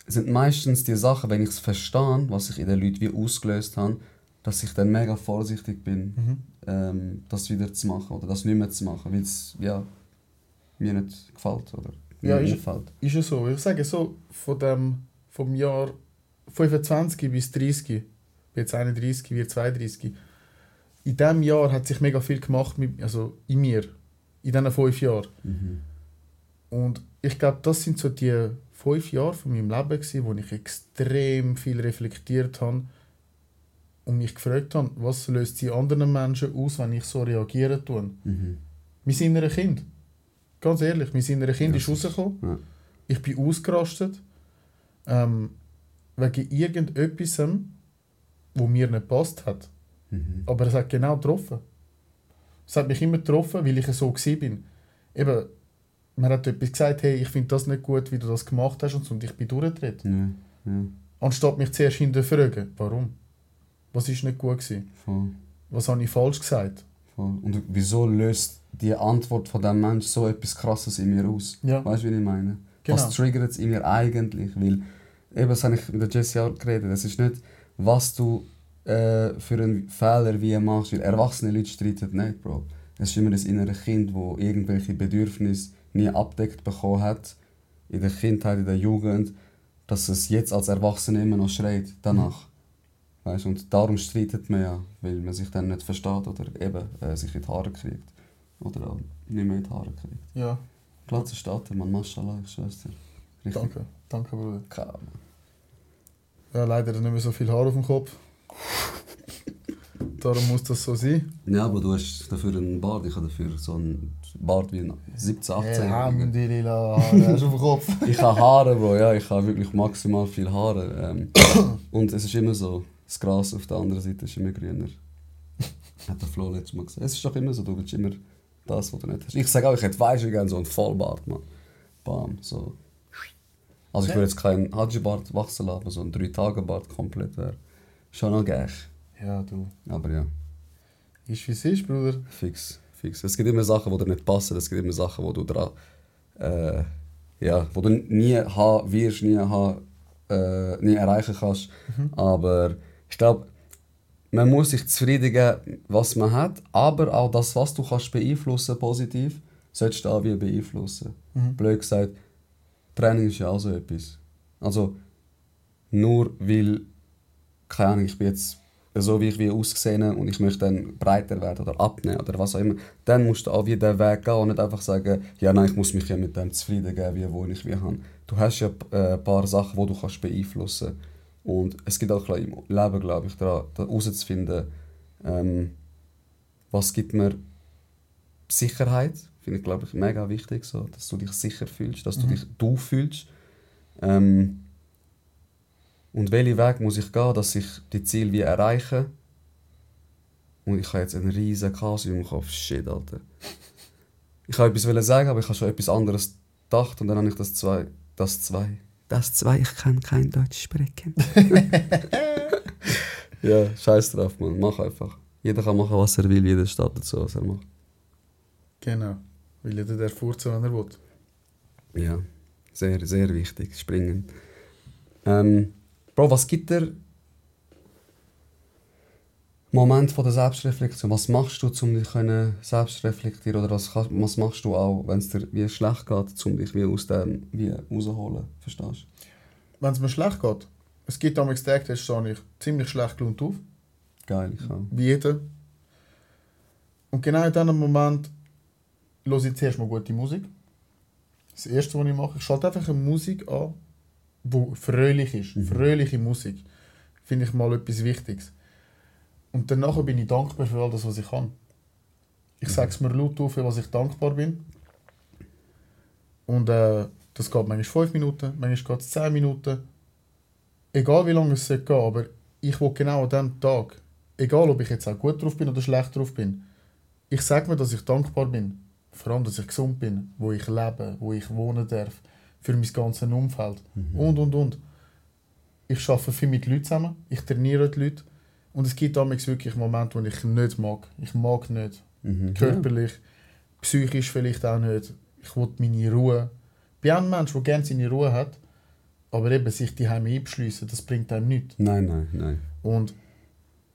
sind meistens die Sachen, wenn ich es verstehe, was ich in den Leuten wie ausgelöst habe, dass ich dann mega vorsichtig bin, mhm. ähm, das wieder zu machen oder das nicht mehr zu machen, weil es ja, mir nicht gefällt oder Ja, mir ist- gefällt. ist es so. Ich sage so, von dem, vom Jahr 25 bis 30, ich bin jetzt 31, wird 32, in diesem Jahr hat sich mega viel gemacht, mit, also in mir, in diesen fünf Jahren. Mhm. Und ich glaube, das sind so die fünf Jahre von meinem Leben, gewesen, wo ich extrem viel reflektiert habe und mich gefragt habe, was löst sie anderen Menschen aus, wenn ich so reagieren tue. Mhm. Mein innerer Kind. Ganz ehrlich, mein inneres Kind Ja, ist rausgekommen. Ja. Ich bin ausgerastet. Ähm, wegen irgendetwas, wo mir nicht passt hat. Mhm. Aber es hat genau getroffen. Es hat mich immer getroffen, weil ich so war. bin. Eben, man hat etwas gesagt, hey, ich finde das nicht gut, wie du das gemacht hast und, so, und ich bin durchgedreht. Ja, ja, Anstatt mich zuerst hinterfragen, warum? Was ist nicht gut gewesen? voll, Was habe ich falsch gesagt? voll. Und wieso löst die Antwort von dem Mensch so etwas Krasses in mir aus? Ja. Weißt du, wie ich meine? Genau. Was triggert es in mir eigentlich? Weil, eben, das habe ich mit der Jessie auch geredet, es ist nicht, was du äh, für einen Fehler wie machst, weil erwachsene Leute streiten nicht, Bro. Es ist immer das innere Kind, wo irgendwelche Bedürfnisse nie abdeckt bekommen hat, in der Kindheit, in der Jugend, dass es jetzt als Erwachsene immer noch schreit, danach. Weißt, und darum streitet man ja, weil man sich dann nicht versteht oder eben äh, sich in die Haare kriegt. Oder auch nicht mehr in die Haare kriegt. Ja, Platz steht, man, Maschallah, ich schwör's dir. Richtig. danke. Danke, Bruder. Keine Ahnung. Ja, leider nicht mehr so viel Haar auf dem Kopf. Darum muss das so sein. Ja, aber du hast dafür einen Bart. Ich habe dafür so einen Bart wie ein 17, 18 Hey, haben die lila Haare hast du auf dem Kopf. Ich habe Haare, Bro. Ja, ich habe wirklich maximal viel Haare. Ähm, und es ist immer so, das Gras auf der anderen Seite ist immer grüner. Hat der Flo letztes Mal gesagt. Es ist doch immer so, du willst immer das, was du nicht hast. Ich sage auch, ich hätte weißt du gerne so einen Vollbart, Mann. Bam, so. Also ich würde jetzt keinen Haji-Bart wachsen lassen, aber so ein 3-Tage-Bart komplett wäre schon noch geil. Ja, du. Aber ja. Ist wie es ist, Bruder. Fix, fix. Es gibt immer Sachen, die dir nicht passen, es gibt immer Sachen, die du dran, äh, ja, wo du nie haben wirst, nie haben, äh, nie erreichen kannst. Aber ich glaube, man muss sich zufrieden geben, was man hat, aber auch das, was du kannst beeinflussen positiv, solltest du auch wie beeinflussen. Mhm. Blöd gesagt, Training ist ja auch so etwas. Also nur weil, keine Ahnung, ich bin jetzt so wie ich wie ausgesehen und ich möchte dann breiter werden oder abnehmen oder was auch immer, dann musst du auch wieder den Weg gehen und nicht einfach sagen, ja nein, ich muss mich ja mit dem zufrieden geben, wie wo ich wie habe. Du hast ja äh, ein paar Sachen, die du kannst beeinflussen und es gibt auch im Leben, glaube ich, daran da herauszufinden, ähm, was gibt mir Sicherheit, finde ich, glaube ich, mega wichtig, so, dass du dich sicher fühlst, dass du Mhm. dich du fühlst. Ähm, und welchen Weg muss ich gehen, dass ich die Ziele wie erreiche? Und ich habe jetzt einen riesen Chaos im Kopf. Shit, Alter. Ich wollte etwas sagen, aber ich habe schon etwas anderes gedacht und dann habe ich das zwei. Das zwei. Das zwei, ich kann kein Deutsch sprechen. ja, scheiß drauf, Mann. Mach einfach. Jeder kann machen, was er will, jeder steht dazu, was er macht. Genau. Weil jeder der furzen, wenn er will. Ja, sehr, sehr wichtig. Springen. Ähm, Bro, was gibt dir Moment von der Selbstreflexion? Was machst du, um dich können selbst reflektieren Oder was, was machst du auch, wenn es dir wie schlecht geht, um dich wie aus dem wie rausholen? Verstehst du? Wenn es mir schlecht geht, es gibt damals Tage, da stehe ich ziemlich schlecht gelaunt auf. Geil, ich auch. Wie jeder. Und genau in diesem Moment höre ich zuerst mal gute Musik. Das Erste, was ich mache, ich schalte einfach eine Musik an, die fröhlich ist. Mhm. Fröhliche Musik. Finde ich mal etwas Wichtiges. Und danach bin ich dankbar für all das, was ich kann. Ich sage es mir laut auf, für was ich dankbar bin. Und äh, das geht manchmal 5 Minuten, manchmal geht es 10 Minuten. Egal wie lange es geht, aber ich will genau an diesem Tag, egal ob ich jetzt auch gut drauf bin oder schlecht drauf bin, ich sage mir, dass ich dankbar bin. Vor allem, dass ich gesund bin, wo ich lebe, wo ich wohnen darf, für mein ganzes Umfeld und und und. Ich arbeite viel mit Leuten zusammen, ich trainiere die Leute und es gibt damals wirklich Momente, wo ich nicht mag. Ich mag nicht. Mhm. Körperlich, psychisch vielleicht auch nicht. Ich will meine Ruhe. Ich bin auch ein Mensch, der gerne seine Ruhe hat, aber eben sich die Heime einschliessen, das bringt einem nichts. Nein, nein, nein. Und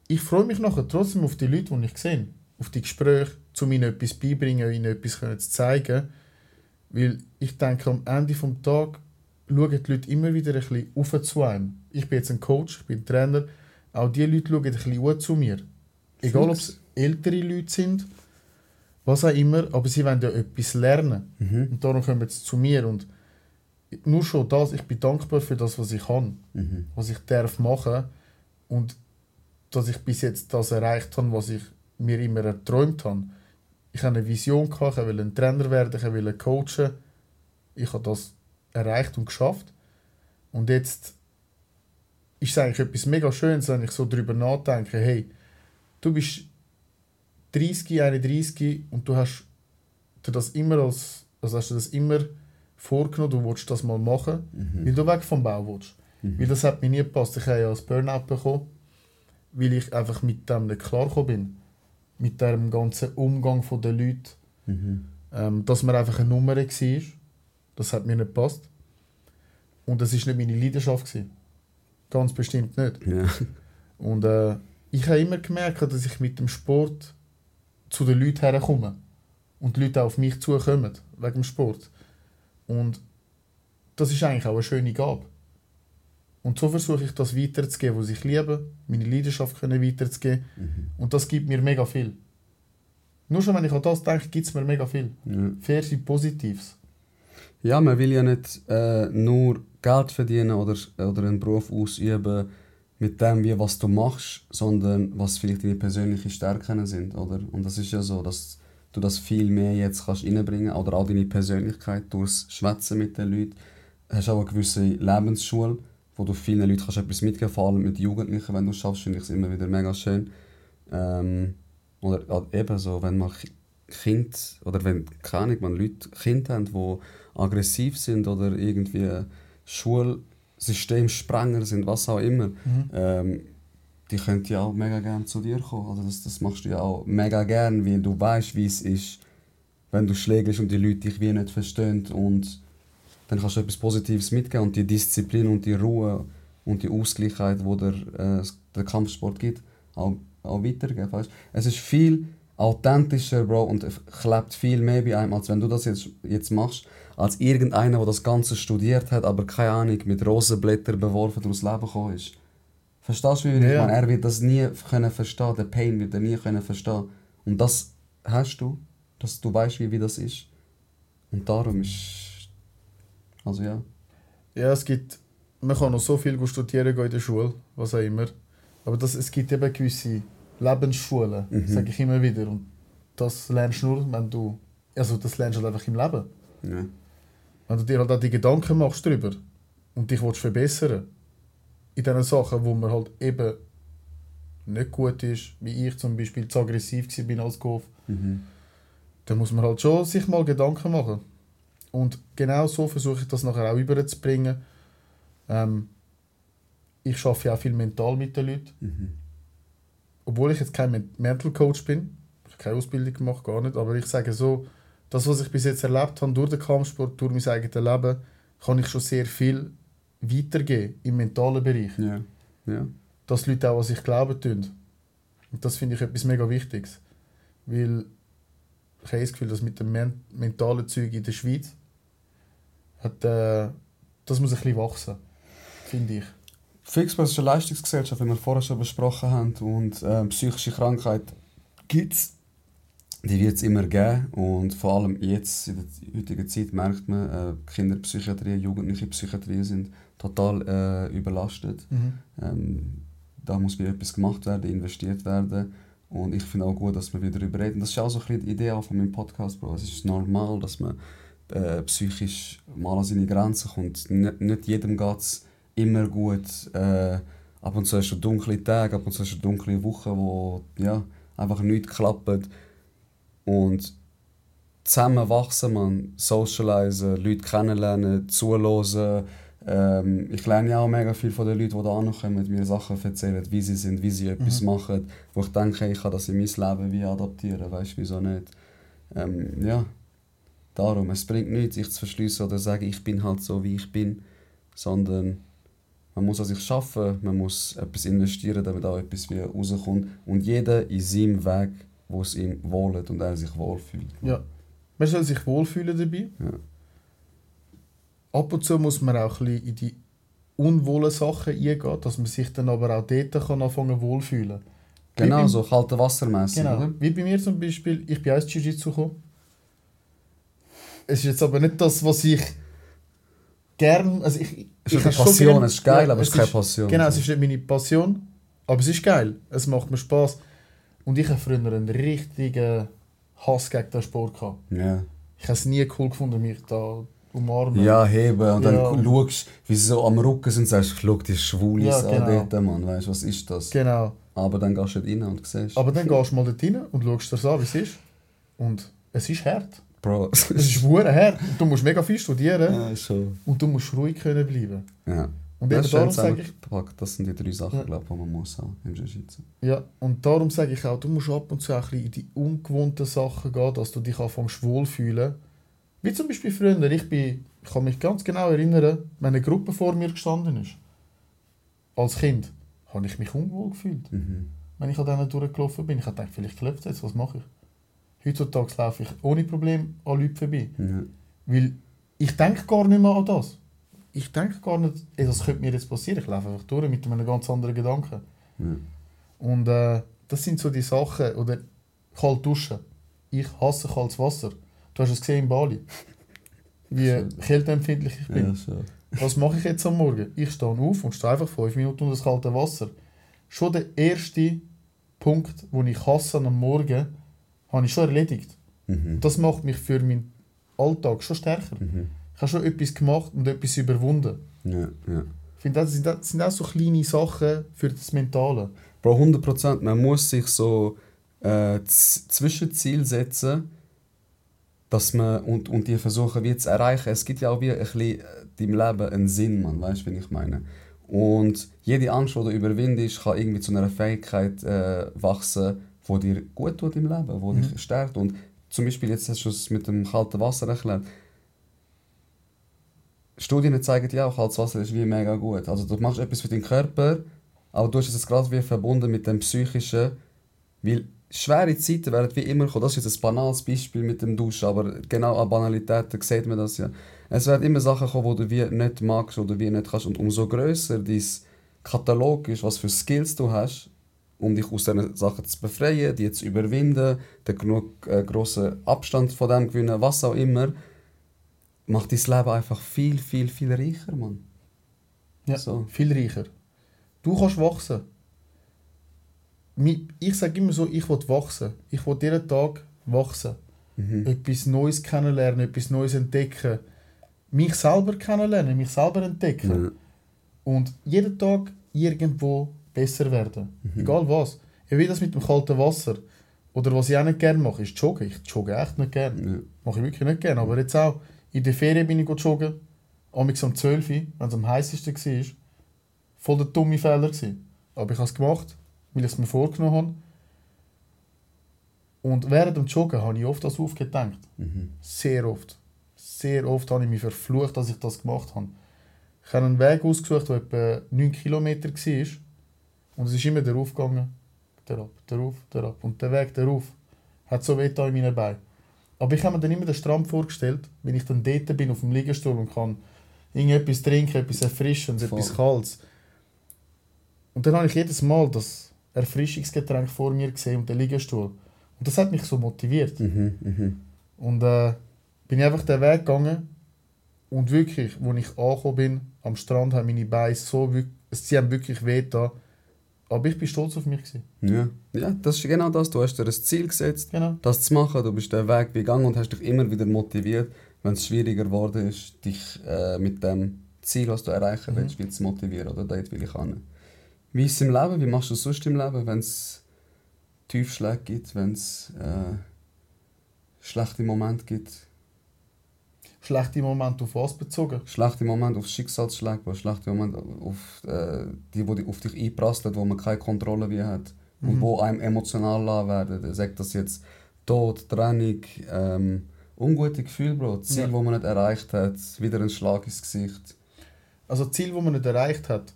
ich freue mich nachher trotzdem auf die Leute, die ich sehe. Auf die Gespräche, um ihnen etwas beibringen, ihnen etwas zu zeigen. Weil ich denke, am Ende des Tages schauen die Leute immer wieder ein bisschen auf zu einem. Ich bin jetzt ein Coach, ich bin ein Trainer. Auch die Leute schauen ein bisschen auf zu mir. Egal, ob es ältere Leute sind, was auch immer, aber sie wollen ja etwas lernen. Mhm. Und darum kommen sie zu mir. Und nur schon das, ich bin dankbar für das, was ich kann Mhm. was ich darf machen und dass ich bis jetzt das erreicht habe, was ich mir immer erträumt habe. Ich hatte eine Vision, gehabt, ich wollte ein Trainer werden, ich wollte coachen. Ich habe das erreicht und geschafft. Und jetzt ist es eigentlich etwas mega Schönes, wenn ich so darüber nachdenke, hey, du bist 30, 31 und du hast dir das immer als, also hast du das immer vorgenommen, du willst das mal machen, Mhm. weil du weg vom Bau willst. Weil das hat mir nie gepasst. Ich habe ja als Burnout bekommen, weil ich einfach mit dem nicht klargekommen bin. Mit dem ganzen Umgang der Leute. Mhm. Ähm, dass man einfach eine Nummer war, das hat mir nicht gepasst. Und das war nicht meine Leidenschaft. Gewesen. Ganz bestimmt nicht. Ja. Und äh, ich habe immer gemerkt, dass ich mit dem Sport zu den Leuten herkomme. Und die Leute auch auf mich zukommen, wegen dem Sport. Und das ist eigentlich auch eine schöne Gabe. Und so versuche ich das weiterzugeben, was ich liebe, meine Leidenschaft können weiterzugeben. Und das gibt mir mega viel. Nur schon, wenn ich an das denke, gibt es mir mega viel. Ja. Viel viel Positives. Ja, man will ja nicht äh, nur Geld verdienen oder, oder einen Beruf ausüben mit dem, wie was du machst, sondern was vielleicht deine persönlichen Stärken sind, oder? Und das ist ja so, dass du das viel mehr jetzt kannst reinbringen oder auch deine Persönlichkeit durchs Schwätzen mit den Leuten. Du hast auch eine gewisse Lebensschule, wo du vielen Leuten kannst etwas mitgeben vor allem mit Jugendlichen, wenn du es schaffst, finde ich es immer wieder mega schön. Ähm, oder äh, eben so, wenn man Ki- Kind oder wenn, keine Ahnung, man Leute, Kinder haben, die aggressiv sind oder irgendwie Schulsystemsprenger sind, was auch immer, ähm, die können ja auch mega gerne zu dir kommen. Also das, das machst du ja auch mega gern, weil du weißt, wie es ist, wenn du schlägst und die Leute dich wie nicht verstehen und dann kannst du etwas Positives mitgeben und die Disziplin und die Ruhe und die Ausgleichheit, die der, äh, der Kampfsport gibt, auch, auch weitergeben. Weißt? Es ist viel authentischer, Bro, und es klebt viel mehr bei einem, als wenn du das jetzt, jetzt machst, als irgendeiner, der das Ganze studiert hat, aber keine Ahnung, mit Rosenblättern beworfen durchs Leben gekommen ist. Verstehst du, wie ich Ja. meine? Er wird das nie können verstehen, den Pain wird er nie können verstehen. Und das hast du, dass du weißt, wie, wie das ist. Und darum ist. Also ja. Ja, es gibt, man kann noch so viel studieren gehen in der Schule, was auch immer. Aber das, es gibt eben gewisse Lebensschulen, Mhm. sage ich immer wieder. Und das lernst du nur, wenn du, also das lernst du halt einfach im Leben. ja. Wenn du dir halt auch die Gedanken machst darüber und dich willst verbessern in diesen Sachen, wo man halt eben nicht gut ist, wie ich zum Beispiel zu aggressiv war als Golf, Mhm. dann muss man halt schon sich mal Gedanken machen. Und genau so versuche ich das nachher auch überzubringen. Ähm, ich arbeite ja auch viel mental mit den Leuten. Mhm. Obwohl ich jetzt kein Men- Mental Coach bin. Ich habe keine Ausbildung gemacht, gar nicht. Aber ich sage so, das, was ich bis jetzt erlebt habe durch den Kampfsport, durch mein eigenes Leben, kann ich schon sehr viel weitergeben im mentalen Bereich. Ja. Ja. Dass die Leute auch an sich glauben tun. Und das finde ich etwas mega Wichtiges. Weil ich habe das Gefühl, dass mit dem men mentalen Zeug in der Schweiz hat, äh, das muss ein bisschen wachsen. Finde ich. Fixbus ist eine Leistungsgesellschaft, wie wir vorher schon besprochen haben. Und äh, psychische Krankheit gibt es. Die wird es immer geben. Und vor allem jetzt, in der heutigen Zeit, merkt man, äh, Kinderpsychiatrie, jugendliche Psychiatrie sind total äh, überlastet. Ähm, da muss wieder etwas gemacht werden, investiert werden. Und ich finde auch gut, dass wir wieder darüber reden. Das ist auch so ein bisschen die Idee von meinem Podcast, Bro. Es ist normal, dass man äh, psychisch mal an seine Grenzen kommt. Nicht, nicht jedem geht es immer gut. Äh, ab und zu hast du dunkle Tage, ab und zu hast du dunkle Wochen, wo ja, einfach nichts klappt. Und zusammen wachsen, man socialisen, Leute kennenlernen, zuhören. Ähm, ich lerne ja auch mega viel von den Leuten, die da ankommen, mir Sachen erzählen, wie sie sind, wie sie etwas machen, wo ich denke, ich kann das in mein Leben wie adaptieren, weißt du, wieso nicht. Ähm, ja, darum, es bringt nichts, sich zu verschließen oder zu sagen, ich bin halt so, wie ich bin, sondern man muss an sich schaffen, man muss etwas investieren, damit auch etwas wieder rauskommt und jeder in seinem Weg, wo es ihm wohlt und er sich wohlfühlt. Ja. Man soll sich wohlfühlen dabei. Ja. Ab und zu muss man auch ein bisschen in die unwohlen Sachen eingehen, dass man sich dann aber auch dort kann anfangen wohlfühlen Genau, beim- so kalte Wassermäßig, Genau. oder? Wie bei mir zum Beispiel, ich bin auch ins Jiu-Jitsu gekommen. Es ist jetzt aber nicht das, was ich gern. Also ich, Es ist habe eine Passion, gern- es ist geil, Ja, aber es ist keine Passion. Genau, es ist nicht meine Passion, aber es ist geil. Es macht mir Spaß. Und ich hatte früher einen richtigen Hass gegen den Sport gehabt. Ja. Ich habe es nie cool gefunden, mich da umarmen. Ja, heben und dann Ja. schaust wie sie so am Rücken sind und sagst, schau die Schwulis Ja, an genau. dort, Mann, weißt du, was ist das? Genau. Aber dann gehst du dort rein und siehst, Aber dann gehst du mal dort rein und schaust dir das an, wie es ist. Und es ist hart. Bro, Es ist hart. Und du musst mega viel studieren ja, schon. und du musst ruhig können bleiben. Ja. Und Das, eben darum sage ich, das sind die drei Sachen, Ja. glaube ich, die man muss haben im Jiu-Jitsu. ja, und darum sage ich auch, du musst ab und zu auch ein bisschen in die ungewohnten Sachen gehen, dass du dich anfängst wohlfühlen. Wie zum Beispiel früher, ich, bin, ich kann mich ganz genau erinnern, wenn eine Gruppe vor mir gestanden ist. Als Kind habe ich mich unwohl gefühlt. Mhm. wenn ich an denen durchgelaufen bin. Ich habe gedacht, vielleicht klopft es jetzt, was mache ich? Heutzutage laufe ich ohne Problem an Leuten vorbei. Ja. Weil ich denke gar nicht mehr an das. Ich denke gar nicht, ey, das könnte mir jetzt passieren. Ich laufe einfach durch mit einem ganz anderen Gedanken. Ja. Und äh, das sind so die Sachen. Oder kalt duschen. Ich hasse kaltes Wasser. Du hast es gesehen in Bali. Wie kälteempfindlich ich bin. ja. Was mache ich jetzt am Morgen? Ich stehe auf und stehe einfach fünf Minuten unter das kalte Wasser. Schon der erste Punkt, den ich hasse am Morgen, habe ich schon erledigt. Mhm. Das macht mich für meinen Alltag schon stärker. Mhm. Ich habe schon etwas gemacht und etwas überwunden. Ja, ja. Ich finde, das sind, das sind auch so kleine Sachen für das Mentale. Bro, 100%. Man muss sich so äh, Z- Zwischenziele setzen, dass man, und, und die versuchen wie zu erreichen. Es gibt ja auch wie ein bisschen äh, deinem Leben einen Sinn, man weißt du, wie ich meine. Und jede Angst, die du überwindest, kann irgendwie zu einer Fähigkeit äh, wachsen, die dir gut tut im Leben, die dich stärkt. Und zum Beispiel, jetzt hast du es mit dem kalten Wasser erklärt. Studien zeigen ja auch, kaltes Wasser ist wie mega gut. Also du machst etwas für deinen Körper, aber du hast es gerade wie verbunden mit dem Psychischen, weil schwere Zeiten werden wie immer kommen. Das ist jetzt ein banales Beispiel mit dem Duschen, aber genau an Banalitäten sieht man das ja. Es werden immer Sachen kommen, die du wie nicht magst oder wie nicht kannst. Und umso grösser dein Katalog ist, was für Skills du hast, um dich aus diesen Sachen zu befreien, die zu überwinden, den genug äh, grossen Abstand von dem gewinnen, was auch immer, macht dein Leben einfach viel, viel, viel reicher, Mann. Ja, So. viel reicher. Du kannst wachsen. Ich sage immer so, ich will wachsen. Ich will jeden Tag wachsen. Mhm. Etwas Neues kennenlernen, etwas Neues entdecken. Mich selber kennenlernen, mich selber entdecken. Ja. Und jeden Tag irgendwo besser werden. Egal was. Ja, wie das mit dem kalten Wasser. Oder was ich auch nicht gerne mache, ist joggen. Ich jogge echt nicht gerne. Ja. Mache ich wirklich nicht gerne. Aber jetzt auch, in der Ferien bin ich joggen. Amigs um 12 Uhr, wenn es am heißesten war. Voll der dumme Fehler. Gewesen. Aber ich habe es gemacht, weil ich es mir vorgenommen habe. Und während dem Joggen habe ich oft das aufgedenkt. Mhm. Sehr oft. Sehr oft habe ich mich verflucht, dass ich das gemacht habe. Ich habe einen Weg ausgesucht, der etwa 9 Kilometer war. Und es ist immer darauf gegangen. Darauf, darauf, darauf. Und der Weg darauf hat so weh in meinen Beinen. Aber ich habe mir dann immer den Strand vorgestellt, wenn ich dann dort bin auf dem Liegestuhl und kann irgendetwas trinken, etwas Erfrischendes, Voll. etwas Kaltes. Und dann habe ich jedes Mal das Erfrischungsgetränk vor mir gesehen und den Liegestuhl. Und das hat mich so motiviert. Mhm. Mhm. Und äh, bin ich einfach den Weg gegangen. Und wirklich, als ich angekommen bin, am Strand, haben meine Beine so wirk- sie haben wirklich weh getan. Aber ich bin stolz auf mich. Gewesen. Ja. ja, das ist genau das. Du hast dir ein Ziel gesetzt, Genau. das zu machen. Du bist den Weg gegangen und hast dich immer wieder motiviert, wenn es schwieriger geworden ist, dich äh, mit dem Ziel, was du erreichen willst, wieder zu motivieren. Oder dort will ich hin. Wie ist es im Leben? Wie machst du es sonst im Leben, wenn es Tiefschläge gibt, wenn es äh, schlechte Momente gibt? Schlechte Momente auf was bezogen? Schlechte Momente auf Schicksalsschläge, schlechte Momente auf äh, die, die auf dich einprasseln, wo man keine Kontrolle wie hat und Mhm. wo einem emotional werden. Sagt das jetzt Tod, Trennung, ähm, ungute Gefühle, Bro, Ziel, Ja. wo man nicht erreicht hat, wieder ein Schlag ins Gesicht. Also Ziel, das man nicht erreicht hat.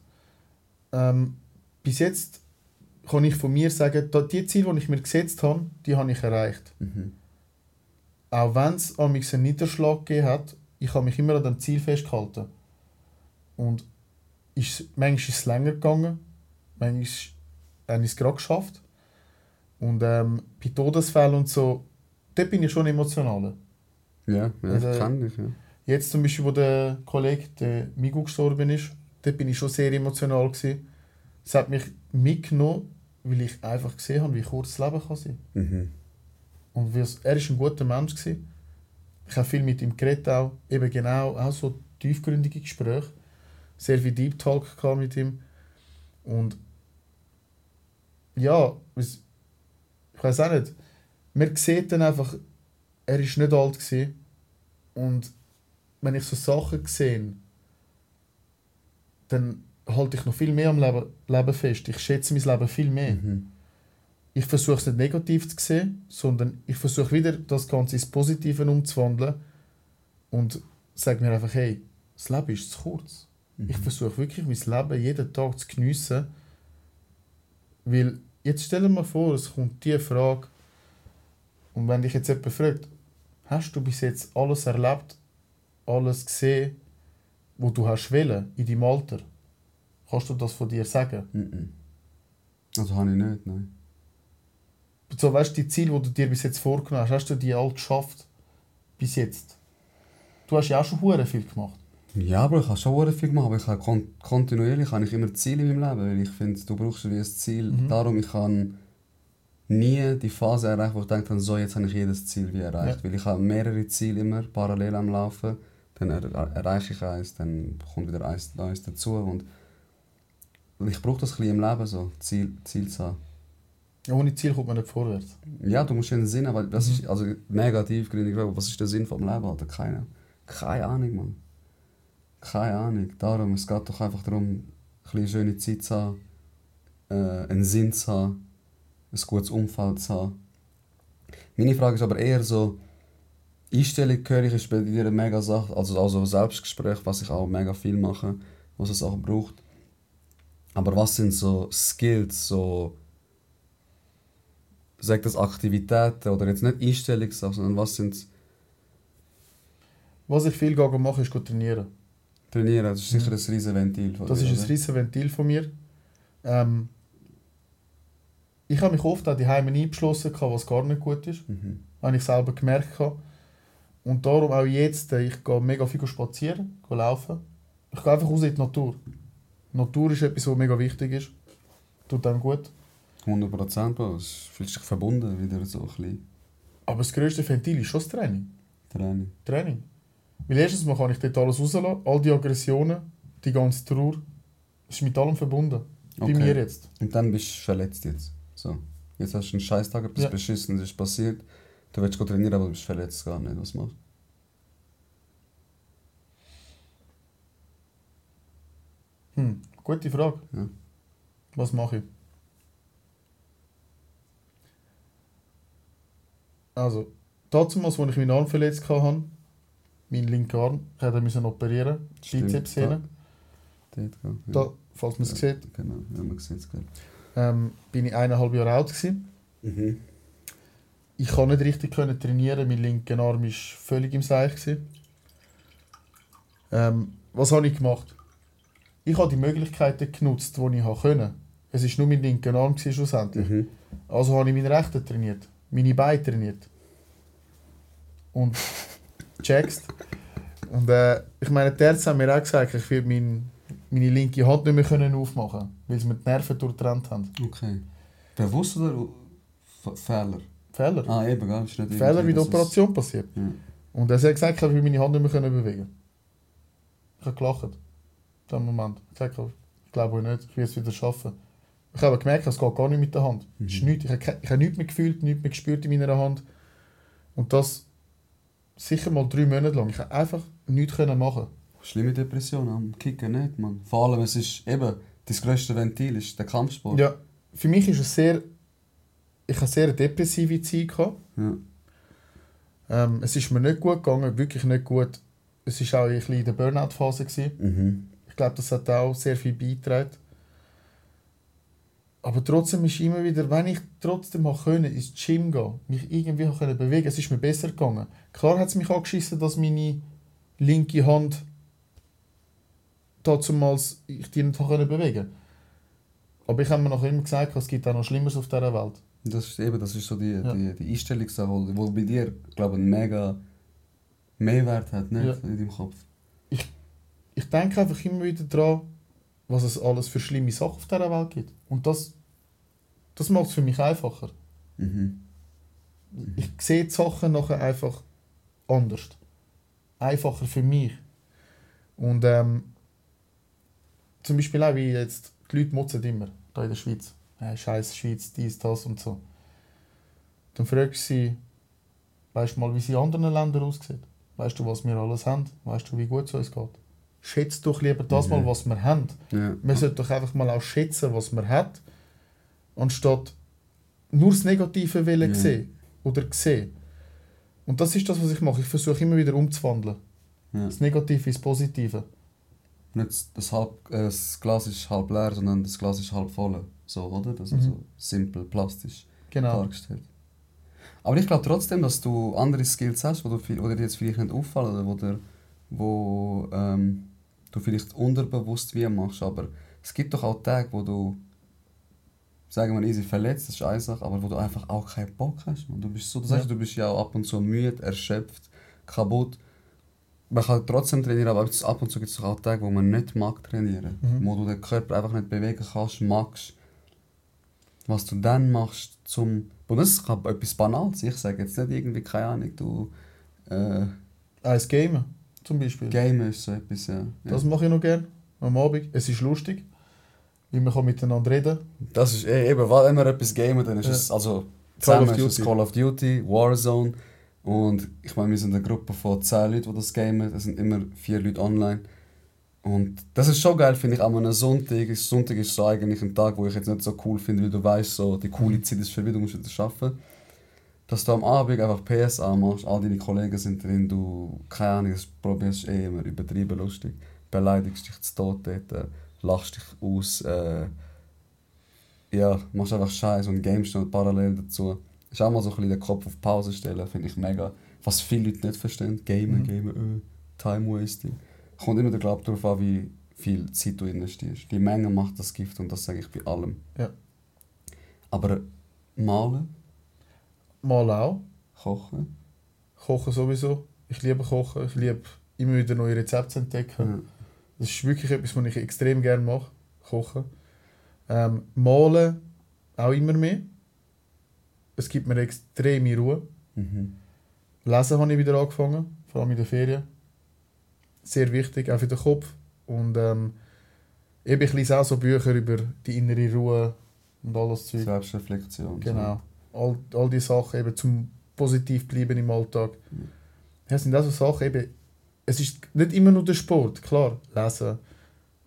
Ähm, bis jetzt kann ich von mir sagen, die Ziele, die ich mir gesetzt habe, die habe ich erreicht. Mhm. Auch wenn es einen Niederschlag gegeben hat, ich habe mich immer an dem Ziel festgehalten. Und ist, manchmal ist es länger gegangen, manchmal habe ich es gerade geschafft. Und ähm, bei Todesfällen und so, dort bin ich schon emotionaler. Ja, ja Also- kann ich. Ja. Jetzt zum Beispiel, wo der Kollege, der Migu, gestorben ist, dort bin ich schon sehr emotional. Gewesen. Es hat mich mitgenommen, weil ich einfach gesehen habe, wie kurz das Leben kann sein Mhm. Und er war ein guter Mensch. Gewesen. Ich habe viel mit ihm geredet, auch, eben genau, auch so tiefgründige Gespräche. Sehr viel Deep Talk mit ihm. Und ja, ich weiß auch nicht. Man sieht dann einfach, er ist nicht alt gewesen. Und wenn ich so Sachen sehe, dann halte ich noch viel mehr am Leben, Leben fest. Ich schätze mein Leben viel mehr. Mhm. Ich versuche es nicht negativ zu sehen, sondern ich versuche wieder das Ganze ins Positive umzuwandeln und sage mir einfach, hey, das Leben ist zu kurz. Ich versuche wirklich mein Leben jeden Tag zu geniessen, weil jetzt stell dir mal vor, es kommt die Frage und wenn dich jetzt jemand fragt, hast du bis jetzt alles erlebt, alles gesehen, wo du hast wollen, in deinem Alter? Kannst du das von dir sagen? Mhm. Also habe ich nicht, nein. So, weißt du, die Ziele, die du dir bis jetzt vorgenommen hast, hast du die all geschafft? Bis jetzt? Du hast ja auch schon hure viel gemacht. Ja, aber ich habe schon sehr viel gemacht, aber ich habe kon kontinuierlich habe ich immer Ziele in meinem Leben, weil ich finde, du brauchst wie ein Ziel. Mhm. Darum, ich kann nie die Phase erreichen, wo ich denke, so, jetzt habe ich jedes Ziel wie erreicht. Ja. Weil ich habe mehrere Ziele immer parallel am Laufen, dann er erreiche ich eins, dann kommt wieder eins Neues dazu und ich brauche das ein bisschen im Leben, so Ziel, Ziel zu haben. Ohne Ziel kommt man nicht vorwärts. Ja, du musst einen Sinn haben, was Mhm. ist, also negativ gründig, was ist der Sinn vom Leben, Alter? Keine, keine Ahnung, Mann. Keine Ahnung. Darum, es geht doch einfach darum, ein bisschen schöne Zeit zu haben, äh, einen Sinn zu haben, ein gutes Umfeld zu haben. Meine Frage ist aber eher so, Einstellung höre ich, ist bei dir eine mega Sache, also, also Selbstgespräch, was ich auch mega viel mache, was es auch braucht. Aber was sind so Skills, so sag das Aktivitäten oder jetzt nicht Einstellungssachen, sondern was sind Was ich viel gehe machen, ist go trainieren. Trainieren, das ist sicher ein riesen Ventil von Das dir, ist ein oder? riesen Ventil von mir. Ähm, ich habe mich oft auch die Heime eingeschlossen, was gar nicht gut ist. Mhm. Habe ich selber gemerkt. Und darum auch jetzt, äh, ich gehe mega viel spazieren, gehe laufen. Ich gehe einfach raus in die Natur. Die Natur ist etwas, was mega wichtig ist. Tut einem gut. 100 Prozent, Bro. Es fühlt sich verbunden wieder so ein bisschen. Aber das grösste Ventil ist schon das Training. Training. Training. Weil erstens mal kann ich dort alles rauslassen, all die Aggressionen, die ganze Trauer, das ist mit allem verbunden. Bei Okay. mir jetzt. Und dann bist du verletzt jetzt. So. Jetzt hast du einen Scheißtag, etwas Ja. Beschissenes ist passiert. Du willst go trainieren, aber du bist verletzt gar nicht. Was machst Hm, gute Frage. Ja. Was mache ich? Also, damals, als ich meinen Arm verletzt hatte, meinen linken Arm, ich musste müssen operieren, Bizepssehne. Ja. Da, falls man es Ja. sieht, Genau, ja, man sieht es ähm, bin ich eineinhalb Jahre alt gewesen. Mhm. Ich konnte nicht richtig können trainieren, mein linker Arm war völlig im Seich. gewesen. Ähm, was habe ich gemacht? Ich habe die Möglichkeiten genutzt, die ich konnte. Es war nur mein linker Arm gewesen, schlussendlich. Mhm. Also habe ich meinen rechten trainiert, meine Beine trainiert. Und checkst. Und äh, ich meine, die Ärzte haben mir auch gesagt, ich werde mein, meine linke Hand nicht mehr können aufmachen weil sie mir die Nerven durchtrennt haben. Okay. Bewusst oder F Fehler? Fehler. Ah, eben, gell? Ist nicht Fehler, wie die Operation passiert. Ja. Und er hat gesagt, ich werde meine Hand nicht mehr können bewegen Ich habe gelacht. In dem Moment. Ich habe gesagt, ich glaube nicht, ich will es wieder schaffen. Ich habe gemerkt, es geht gar nicht mit der Hand. Mhm. Ist nichts. Ich habe, ich habe nichts mehr gefühlt, nichts mehr gespürt in meiner Hand. Und das sicher mal drei Monate lang. Ich habe einfach nichts können machen. Schlimme Depression am Kicken nicht, Mann. Vor allem, es ist eben, das grösste Ventil ist der Kampfsport. Ja, für mich ist es sehr... Ich hatte sehr eine depressive Zeit. Gehabt. Ja. Ähm, es ist mir nicht gut gegangen, wirklich nicht gut. Es war auch ein bisschen in der Burnout-Phase. Mhm. Ich glaube, das hat auch sehr viel beigetragen. Aber trotzdem ist immer wieder, wenn ich trotzdem mal können, ins Gym gehen, mich irgendwie können bewegen, es ist mir besser gegangen. Klar hat es mich angeschissen, dass meine linke Hand damals ich die nicht können bewegen. Aber ich habe mir noch immer gesagt, es gibt auch noch Schlimmeres auf dieser Welt. Das ist eben, das ist so die, Ja. die, die Einstellungssache, wo bei dir, glaube ich, einen mega Mehrwert hat, nicht? Ja. In deinem Kopf. Ich denke einfach immer wieder daran, was es alles für schlimme Sachen auf dieser Welt gibt. Und das, das macht es für mich einfacher. Mhm. Ich sehe die Sachen nachher einfach anders. Einfacher für mich. Und ähm, zum Beispiel auch wie jetzt, die Leute motzen immer, hier in der Schweiz. Hey, Scheiß Schweiz, dies, das und so. Dann fragst du sie, weißt du mal, wie es in anderen Ländern aussieht? Weißt du, was wir alles haben? Weißt du, wie gut es uns geht? Schätzt doch lieber das Mhm. mal, was wir haben. Ja. Man sollte doch einfach mal auch schätzen, was man hat, anstatt nur das Negative wollen Ja. sehen oder sehen. Und das ist das, was ich mache. Ich versuche immer wieder umzuwandeln. Ja. Das Negative ins Positive. Nicht das, halb, äh, das Glas ist halb leer, sondern das Glas ist halb voll. So, oder? Das ist Mhm. so simpel, plastisch Genau. dargestellt. Aber ich glaube trotzdem, dass du andere Skills hast, wo, du, viel- wo dir jetzt vielleicht nicht auffallen oder wo, dir, wo ähm, du vielleicht unterbewusst wie machst. Aber es gibt doch auch Tage, wo du, sagen wir easy, verletzt, das ist eine Sache, aber wo du einfach auch keinen Bock hast. Man. Du bist so, du sagst, Ja. du bist ja auch ab und zu müde, erschöpft, kaputt. Man kann trotzdem trainieren, aber ab und zu gibt es auch Tage, wo man nicht mag trainieren. Mhm. Wo du den Körper einfach nicht bewegen kannst, magst. Was du dann machst, zum... Und das kann etwas Banales. Ich sage jetzt nicht irgendwie, keine Ahnung, du... Äh, Eins Game zum Beispiel. Game ist so etwas, ja. Das mache ich noch gerne am Abend. Es ist lustig, weil man kann miteinander reden Das ist eh, eben, wenn wir etwas gamen, dann ist es also Call of Duty. Call of Duty, Warzone und ich meine, wir sind eine Gruppe von 10 Leuten, die das gamen, es sind immer vier Leute online und das ist schon geil, finde ich, an einem Sonntag, Sonntag ist so eigentlich ein Tag, wo ich jetzt nicht so cool finde, weil du weißt, so, die coole Zeit ist vorbei, du musst wieder arbeiten. Dass du am Abend einfach PS anmachst, all deine Kollegen sind drin, du, keine Ahnung, das probierst eh immer übertrieben lustig, beleidigst dich zu Tod dort, äh, lachst dich aus, äh, ja, machst einfach Scheiß und gamest noch parallel dazu. Ist auch mal so ein bisschen den Kopf auf Pause stellen, finde ich mega. Was viele Leute nicht verstehen, Gamen, Mhm. Gamen, öh, Time Wasting. Kommt immer der Glaub darauf an, wie viel Zeit du investierst. Die Menge macht das Gift und das sage ich bei allem. Ja. Aber malen, Mal auch. kochen, Kochen sowieso. Ich liebe Kochen. Ich liebe immer wieder neue Rezepte zu entdecken. ja. Das ist wirklich etwas, was ich extrem gerne mache. Kochen. Ähm, malen auch immer mehr. Es gibt mir extreme Ruhe. Mhm. Lesen habe ich wieder angefangen, vor allem in den Ferien. Sehr wichtig, auch für den Kopf. Und ähm, eben, ich lese auch so Bücher über die innere Ruhe und alles Zeug. Selbstreflexion. Genau. All, all die Sachen eben zum positiv bleiben im Alltag. Mhm. Das sind auch so Sachen eben, es ist nicht immer nur der Sport, klar. Lesen,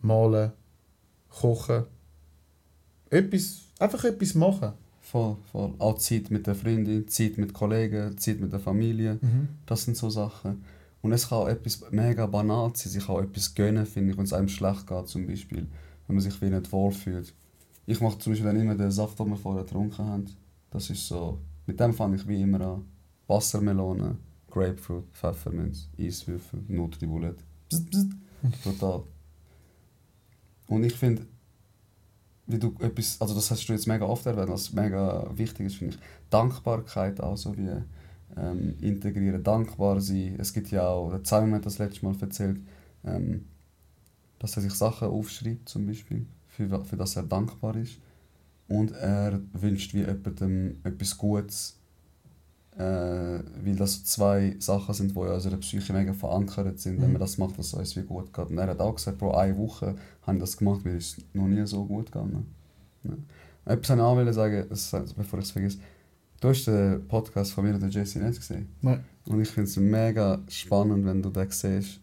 malen, kochen. Etwas, einfach etwas machen. Voll, voll. Auch Zeit mit der Freundin, Zeit mit Kollegen, Zeit mit der Familie. Das sind so Sachen. Und es kann auch etwas mega banal sein, sich auch etwas gönnen, finde ich, wenn es einem schlecht geht zum Beispiel, wenn man sich wie nicht wohlfühlt. Ich mache zum Beispiel dann immer den Saft, den wir vorher getrunken haben. Das ist so, mit dem fange ich wie immer an. Wassermelone, Grapefruit, Pfefferminz, Eiswürfel, Nutribullet. Total. Und ich finde, wie du etwas, also das hast du jetzt mega oft erwähnt, was mega wichtig ist, finde ich, Dankbarkeit auch so wie ähm, integrieren, dankbar sein. Es gibt ja auch, der Simon hat das letzte Mal erzählt, ähm, dass er sich Sachen aufschreibt, zum Beispiel, für, für das er dankbar ist. Und er wünscht wie jemandem etwas Gutes, äh, weil das zwei Sachen sind, die in unserer Psyche mega verankert sind, wenn Mhm. man das macht, was uns wie gut geht. Und er hat auch gesagt, pro eine Woche habe ich das gemacht, mir ist es noch nie so gut gegangen. Ja. Etwas wollte ich auch sagen, das, bevor ich es vergesse. Du hast den Podcast von mir und JC nicht gesehen. Nein. Und ich finde es mega spannend, wenn du den siehst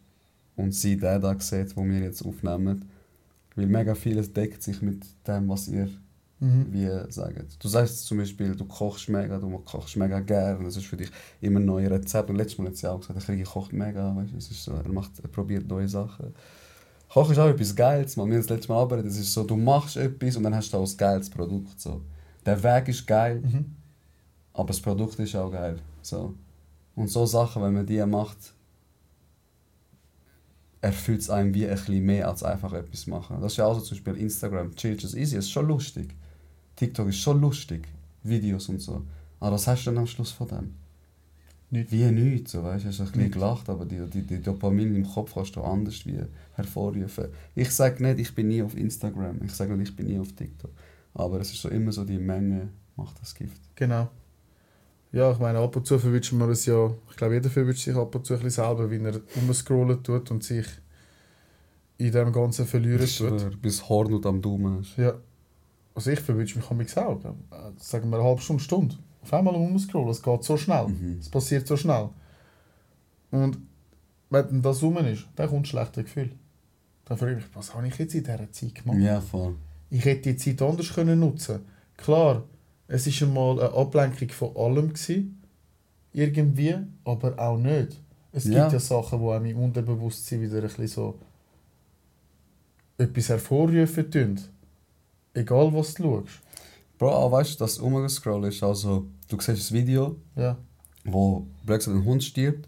und sie den da sieht, wo wir jetzt aufnehmen. Weil mega vieles deckt sich mit dem, was ihr Mhm. wie sagt. Du sagst zum Beispiel, du kochst mega, du kochst mega gerne, das ist für dich immer ein neues Rezept. Und letztes Mal hat sie auch gesagt, der Kriege kocht mega, weißt es ist so, er, macht, er probiert neue Sachen. Kochen ist auch etwas Geiles, man. wir haben das letzte Mal arbeitet, es ist so, du machst etwas und dann hast du auch ein geiles Produkt. So. Der Weg ist geil, Mhm. aber das Produkt ist auch geil. So. Und so Sachen, wenn man die macht, erfüllt es einem wie ein bisschen mehr als einfach etwas machen. Das ist ja auch so zum Beispiel Instagram, Chill is easy, ist schon lustig. TikTok ist schon lustig, Videos und so. Aber was hast du dann am Schluss von dem? Nichts. Wie nichts, so, weißt du? Hast ein bisschen Nichts. gelacht, aber die, die, die Dopamin im Kopf kannst du anders wie hervorrufen. Ich sage nicht, ich bin nie auf Instagram, ich sage nicht, ich bin nie auf TikTok. Aber es ist so immer so, die Menge macht das Gift. Genau. Ja, ich meine, ab und zu verwünscht man es ja, ich glaube, jeder verwünscht sich ab und zu ein bisschen selber, wenn er umscrollen tut und sich in dem Ganzen verlieren tut. bis Horn und am Daumen hast. Ja. Also ich verwünsche mich mich auch. Äh, Sagen wir eine halbe Stunde, Stunde. Auf einmal umscrollen, es geht so schnell. Mhm. Es passiert so schnell. Und wenn das rum ist, dann kommt ein schlechtes Gefühl. Dann frage ich mich, was habe ich jetzt in dieser Zeit gemacht? Ja, voll. Ich hätte die Zeit anders können nutzen Klar, es war einmal eine Ablenkung von allem. Gewesen, irgendwie, aber auch nicht. Es Ja. gibt ja Sachen, die einem im Unterbewusstsein wieder ein bisschen so etwas hervorrufen tun. Egal, was du schaust. Bro, auch weißt du, das Umgescrollen ist also, du siehst ein Video, Ja. wo plötzlich ein Hund stirbt,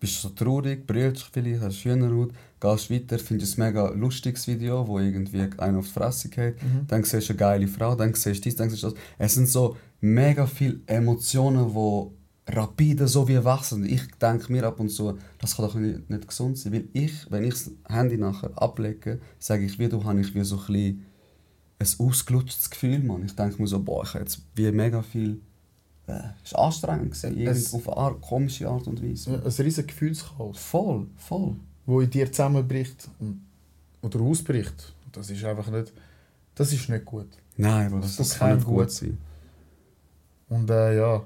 bist so traurig, brüllst dich vielleicht, hast schöner Haut, gehst weiter, findest ein mega lustiges Video, wo irgendwie einer auf die Fresse geht, Mhm. dann siehst du eine geile Frau, dann siehst du dies, dann siehst du das. Es sind so mega viele Emotionen, die rapide so wie wachsen. Ich denke mir ab und zu, das kann doch nicht, nicht gesund sein, weil ich, wenn ich das Handy nachher ablege, sage ich, wie du habe ich wie so ein bisschen ein ausgelutschtes Gefühl, man. Ich denke mir so, boah, ich habe jetzt wie mega viel äh, es war anstrengend, gewesen, Es- auf eine Art, komische Art und Weise. Ein riesiges Gefühlschaos, Voll, voll. wo in dir zusammenbricht oder ausbricht. Das ist einfach nicht, das ist nicht gut. Nein, das, Das das kann nicht gut gut sein. Und äh, ja,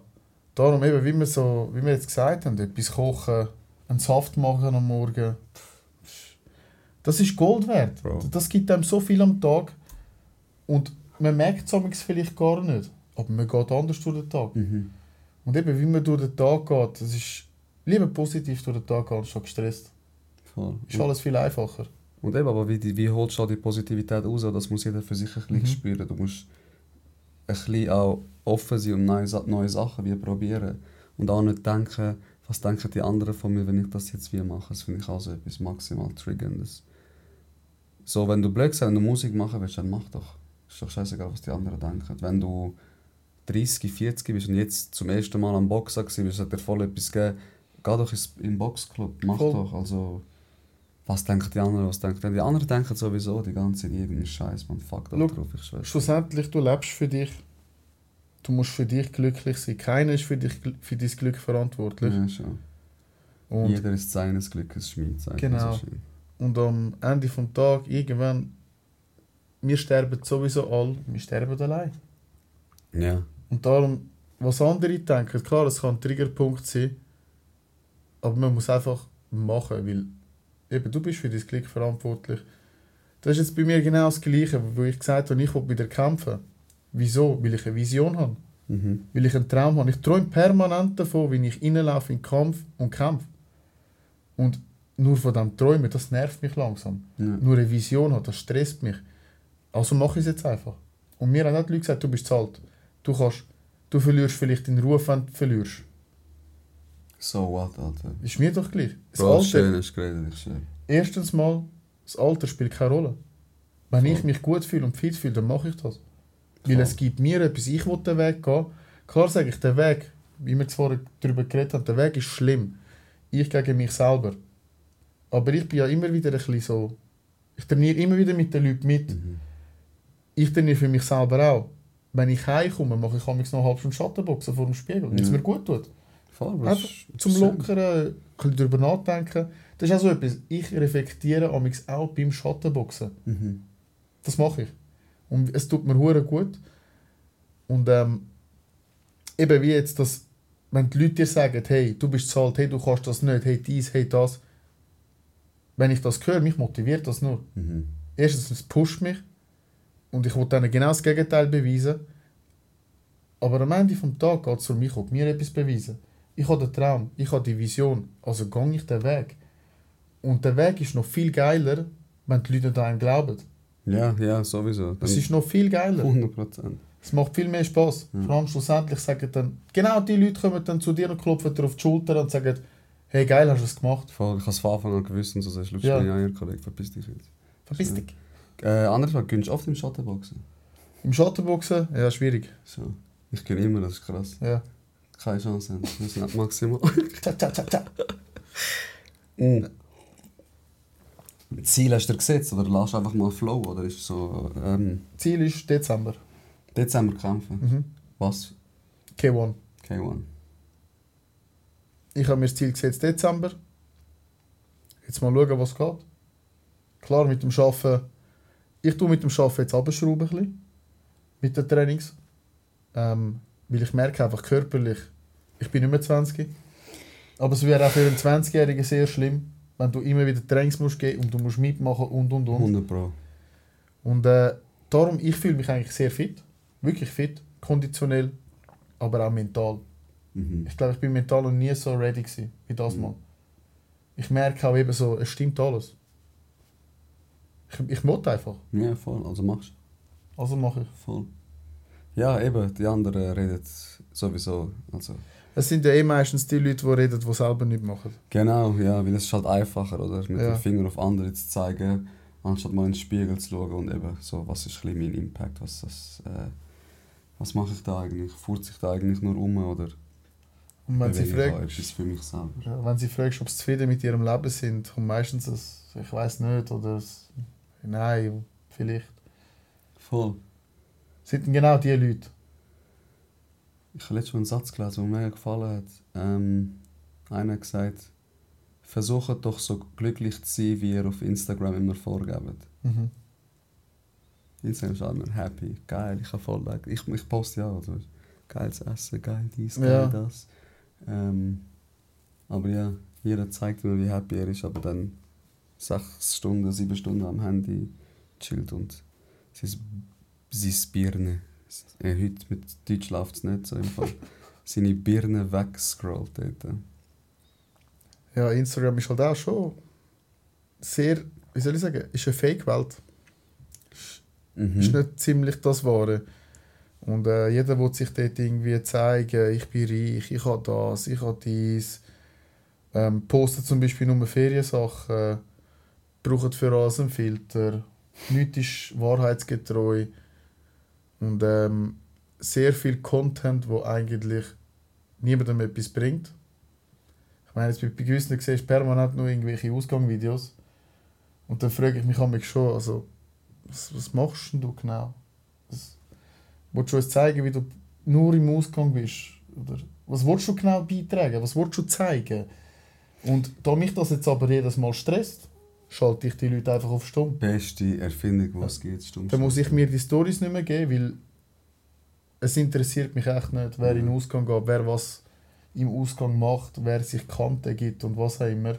darum eben, wie wir, so, wie wir jetzt gesagt haben, etwas kochen, einen Saft machen am Morgen, das ist Gold wert. Bro. Das gibt einem so viel am Tag und man merkt es vielleicht gar nicht, aber man geht anders durch den Tag. Mhm. Und eben, wie man durch den Tag geht, das ist lieber positiv durch den Tag gehen, statt gestresst. Voll. Ist alles viel einfacher. Und eben, aber wie, wie holst du die Positivität raus? Das muss jeder für sich ein bisschen Mhm. spüren. Du musst ein bisschen auch offen sein und neue, neue Sachen wie probieren. Und auch nicht denken, was denken die anderen von mir, wenn ich das jetzt wie mache. Das finde ich auch so etwas maximal triggerndes. So, wenn du blöd wenn du Musik machen willst, dann mach doch. Ist doch scheißegal, was die anderen denken. Wenn du 30, 40 bist und jetzt zum ersten Mal am Boxen warst, hat dir voll etwas geben. Geh doch ins, im Boxclub, mach Voll. doch. Also, was denken die anderen, was denken die? Anderen denken sowieso die ganze Zeit irgendeinen Scheiß, man fuck da drauf, ich schwöre. Schlussendlich, du lebst für dich. Du musst für dich glücklich sein. Keiner ist für, dich, für dein Glück verantwortlich. Ja, schon. Und Jeder ist seines Glückes Schmied, sagt Genau. so. Und am Ende des Tages, irgendwann, wir sterben sowieso alle, wir sterben allein. Ja. Und darum, was andere denken, klar, es kann ein Triggerpunkt sein, aber man muss einfach machen, weil eben, du bist für dein Glück verantwortlich. Das ist jetzt bei mir genau das Gleiche, wo ich gesagt habe, ich will wieder kämpfen. Wieso? Weil ich eine Vision habe. Mhm. Weil ich einen Traum habe. Ich träume permanent davon, wenn ich reinlaufe in den Kampf und kämpfe. Und nur von dem Träumen, das nervt mich langsam. Ja. Nur eine Vision hat, das stresst mich. Also mache ich es jetzt einfach. Und mir haben auch die Leute gesagt, du bist zu alt. Du, kannst, du verlierst vielleicht den Ruf, wenn du verlierst. So what, Alter. Ist mir doch gleich. Das Bro, Alter, schön ist geredet, ich schwöre. erstens mal, das Alter spielt keine Rolle. Wenn Voll. ich mich gut fühle und fit fühle, dann mache ich das. Weil Voll. es gibt mir etwas, ich will den Weg gehen. Klar sage ich, der Weg, wie wir vorher darüber geredet haben, der Weg ist schlimm. Ich gegen mich selber. Aber ich bin ja immer wieder ein bisschen so, ich trainiere immer wieder mit den Leuten mit. Mhm. Ich trainiere für mich selber auch. Wenn ich heimkomme, mache ich noch eine halbe Stunde Schattenboxen vor dem Spiegel, wenn es Ja. mir gut tut. Voll. Einfach zum ist Lockeren, ein bisschen darüber nachdenken. Das ist auch so etwas. Ich reflektiere auch beim Schattenboxen. Mhm. Das mache ich. Und es tut mir hure gut. Und ähm, eben wie jetzt das, wenn die Leute dir sagen, hey, du bist zu alt, hey, du kannst das nicht, hey, dies, hey, das. Wenn ich das höre, mich motiviert das nur. Mhm. Erstens, es pusht mich. Und ich will dann genau das Gegenteil beweisen. Aber am Ende des Tages geht es um mich, ich will mir etwas beweisen. Ich habe den Traum, ich habe die Vision, also gehe ich den Weg. Und der Weg ist noch viel geiler, wenn die Leute an einen glauben. Ja, ja, sowieso. Es ist noch viel geiler. 100 Prozent. Es macht viel mehr Spaß. Ja. Vor allem schlussendlich sagen dann, genau die Leute kommen dann zu dir und klopfen dir auf die Schulter und sagen, hey geil, hast du es gemacht. Voll, ich habe es von Anfang an gewusst und so sagst du, Ja. ja, ja, Kollege, verpiss dich jetzt. Verpiss dich. Äh, andere Frage, gönnst du oft im Schattenboxen? Im Schattenboxen, ja schwierig. So. Ich gönne immer, das ist krass. Ja. Keine Chance haben. Nicht maximal. Tja, tja, tja, tja. Mhm. Ziel hast du dir gesetzt oder lass einfach mal flow? Oder ist so ähm, Ziel ist Dezember. Dezember kämpfen? Mhm. Was? K1. K1. Ich habe mir das Ziel gesetzt, Dezember. Jetzt mal schauen, was geht. Klar, mit dem Arbeiten. Ich tue mit dem Arbeiten jetzt abschrauben, ein bisschen. Mit den Trainings. Ähm, weil ich merke einfach körperlich, ich bin nicht mehr 20. Aber es wäre auch für einen 20-Jährigen sehr schlimm, wenn du immer wieder Trainings musst geben und du musst mitmachen und und und. 100 Pro. Und äh, darum, ich fühle mich eigentlich sehr fit. Wirklich fit. Konditionell, aber auch mental. Mhm. Ich glaube, ich bin mental noch nie so ready gewesen, wie das Mhm. mal. Ich merke auch eben so, es stimmt alles. Ich, ich muss einfach. Ja, voll. Also machst du. Also mache ich. Voll. Ja, eben, die anderen reden sowieso. Also, Es sind ja eh meistens die Leute, die reden, die selber nicht machen. genau, ja, weil es ist halt einfacher, oder? Mit Ja. dem Finger auf andere zu zeigen, anstatt mal in den Spiegel zu schauen und eben so, was ist ein mein Impact, was, das, äh, was mache ich da eigentlich? Furze ich da eigentlich nur um oder Und wenn sie, etwas für mich selber? ja, wenn sie fragst, ob sie zufrieden mit ihrem Leben sind, kommt meistens ein, ich weiß nicht oder ein, nein, vielleicht. Voll. Sind denn genau die Leute? Ich habe letztens einen Satz gelesen, der mir mega gefallen hat. Ähm, einer hat gesagt, versucht doch so glücklich zu sein, wie ihr auf Instagram immer vorgebt. Mhm. Instagram ist immer happy, geil, ich habe voll. Ich, ich poste ja, also geiles Essen, geil dies, geil Ja. das. Ähm, aber ja, jeder zeigt mir, wie happy er ist, aber dann sechs Stunden, sieben Stunden am Handy chillt und sein, sein Birne, äh, heute mit Deutsch läuft es nicht so im Fall, seine Birne wegscrollt dort. Ja, Instagram ist halt auch schon sehr, wie soll ich sagen, ist eine Fake-Welt. Mhm. ist nicht ziemlich das Wahre. Und äh, jeder will sich dort irgendwie zeigen, ich bin reich, ich habe das, ich habe dies. Ähm, postet zum Beispiel nur Feriensachen, braucht für alles einen Filter, nichts ist wahrheitsgetreu. Und ähm, sehr viel Content, wo eigentlich niemandem etwas bringt. Ich meine, jetzt bei gewissen siehst du permanent nur irgendwelche Ausgangsvideos. Und dann frage ich mich mich schon, also, was, was machst denn du genau? Was, willst du uns zeigen, wie du nur im Ausgang bist? Oder was willst du genau beitragen? Was willst du zeigen? Und da mich das jetzt aber jedes Mal stresst, schalte ich die Leute einfach auf Stumm. Beste Erfindung, die es gibt, stimmt. Dann muss ich mir die Stories nicht mehr geben, weil es interessiert mich echt nicht, wer in den Ausgang geht, wer was im Ausgang macht, wer sich Kante gibt und was auch immer.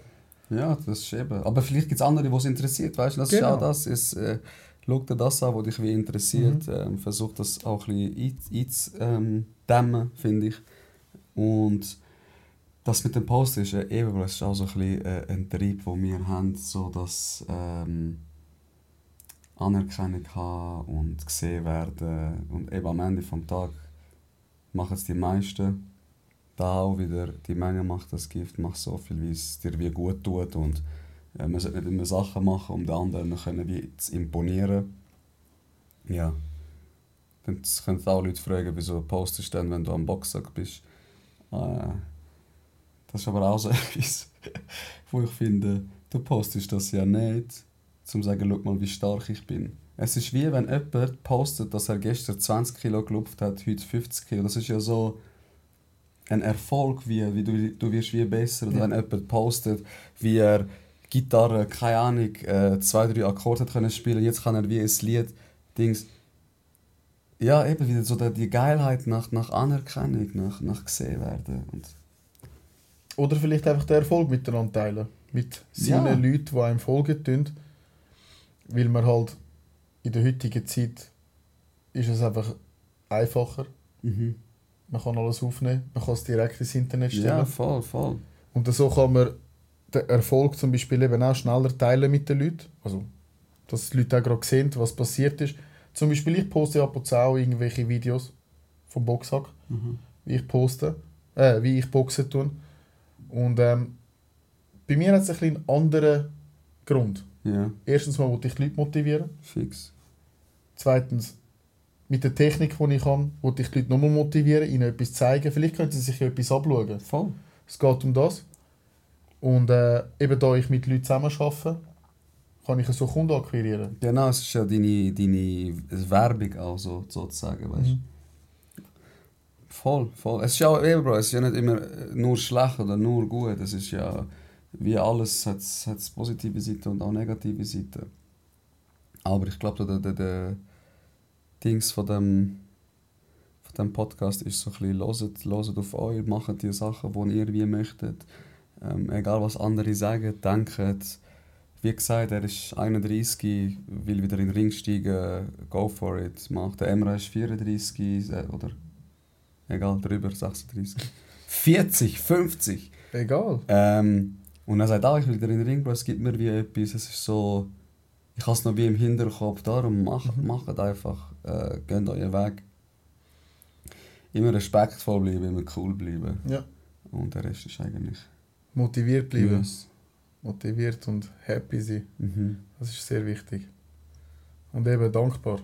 Ja, das ist eben. Aber vielleicht gibt es andere, die es interessiert, weißt du? Das ist Genau. auch das. Ist, äh, schau dir das an, was dich wie interessiert. Mhm. Ähm, versuch das auch ein bisschen einzudämmen, finde ich. Und das mit dem Post ist äh, eben, es ist auch so ein, äh, ein Trieb, den wir haben, so dass ähm, Anerkennung haben und gesehen werden. Und eben am Ende des Tages machen es die meisten da auch wieder, die Menge macht das Gift, macht so viel, wie es dir wie gut tut und äh, man sollte nicht immer Sachen machen, um den anderen können wie zu imponieren. Ja. Dann können auch Leute fragen, wieso postest du dann, wenn du am Boxsack bist. Äh, das ist aber auch so etwas, wo ich finde, du postest das ja nicht, um zu sagen, schau mal, wie stark ich bin. Es ist wie wenn jemand postet, dass er gestern 20 Kilo gelupft hat, heute 50 Kilo. Das ist ja so ein Erfolg, wie, wie du, du wirst wie besser. Oder Ja. wenn jemand postet, wie er Gitarre, keine Ahnung, äh, zwei, drei Akkorde hat können spielen, jetzt kann er wie ein Lied, Dings. Ja, eben wieder so die- die Geilheit nach, nach Anerkennung, nach, nach gesehen werden. Und Oder vielleicht einfach den Erfolg miteinander teilen. Mit seinen Ja. Leuten, die einem folgen. tun. Weil man halt in der heutigen Zeit ist es einfach einfacher. mhm. Man kann alles aufnehmen, man kann es direkt ins Internet stellen. Ja, voll, voll. Und so kann man den Erfolg zum Beispiel eben auch schneller teilen mit den Leuten. Also, dass die Leute auch gerade sehen, was passiert ist. Zum Beispiel, ich poste ab und zu auch irgendwelche Videos vom Boxhack, Mhm. wie ich poste, äh, wie ich boxen tue. Und ähm, bei mir hat es ein bisschen einen anderen Grund. Ja, Erstens mal wollte ich die Leute motivieren. fix. Zweitens, mit der Technik, die ich habe, wollte ich die Leute nochmal motivieren, ihnen etwas zeigen. Vielleicht können sie sich ja etwas abschauen. Voll. Es geht um das. Und äh, eben da ich mit Leuten zusammen arbeite, kann ich so Kunden akquirieren. Genau, es ist ja deine, deine Werbung auch so, sozusagen, weißt. Mhm. Voll, voll. Es ist ja auch, eben, Bro, es ist ja nicht immer äh, nur schlecht oder nur gut. Es ist ja, wie alles, hat es positive Seiten und auch negative Seiten. Aber ich glaube, der, der, der Dings von dem, von dem Podcast ist so ein bisschen, loset, auf euch, macht die Sachen, die ihr wie möchtet. Ähm, egal was andere sagen, denkt. Wie gesagt, er ist 31, will wieder in den Ring steigen, go for it. Macht. Der Emra ist 34 äh, oder egal, drüber 36. 40, 50. Egal. Ähm, und er sagt, ah, ich will wieder in den Ring, Bro, es gibt mir wie etwas, es ist so, ich habe es noch wie im Hinterkopf, darum macht, Mhm. macht einfach, äh, geht euren Weg. Immer respektvoll bleiben, immer cool bleiben. Ja. Und der Rest ist eigentlich... Motiviert bleiben. Yes. Motiviert und happy sein. Mhm. Das ist sehr wichtig. Und eben dankbar.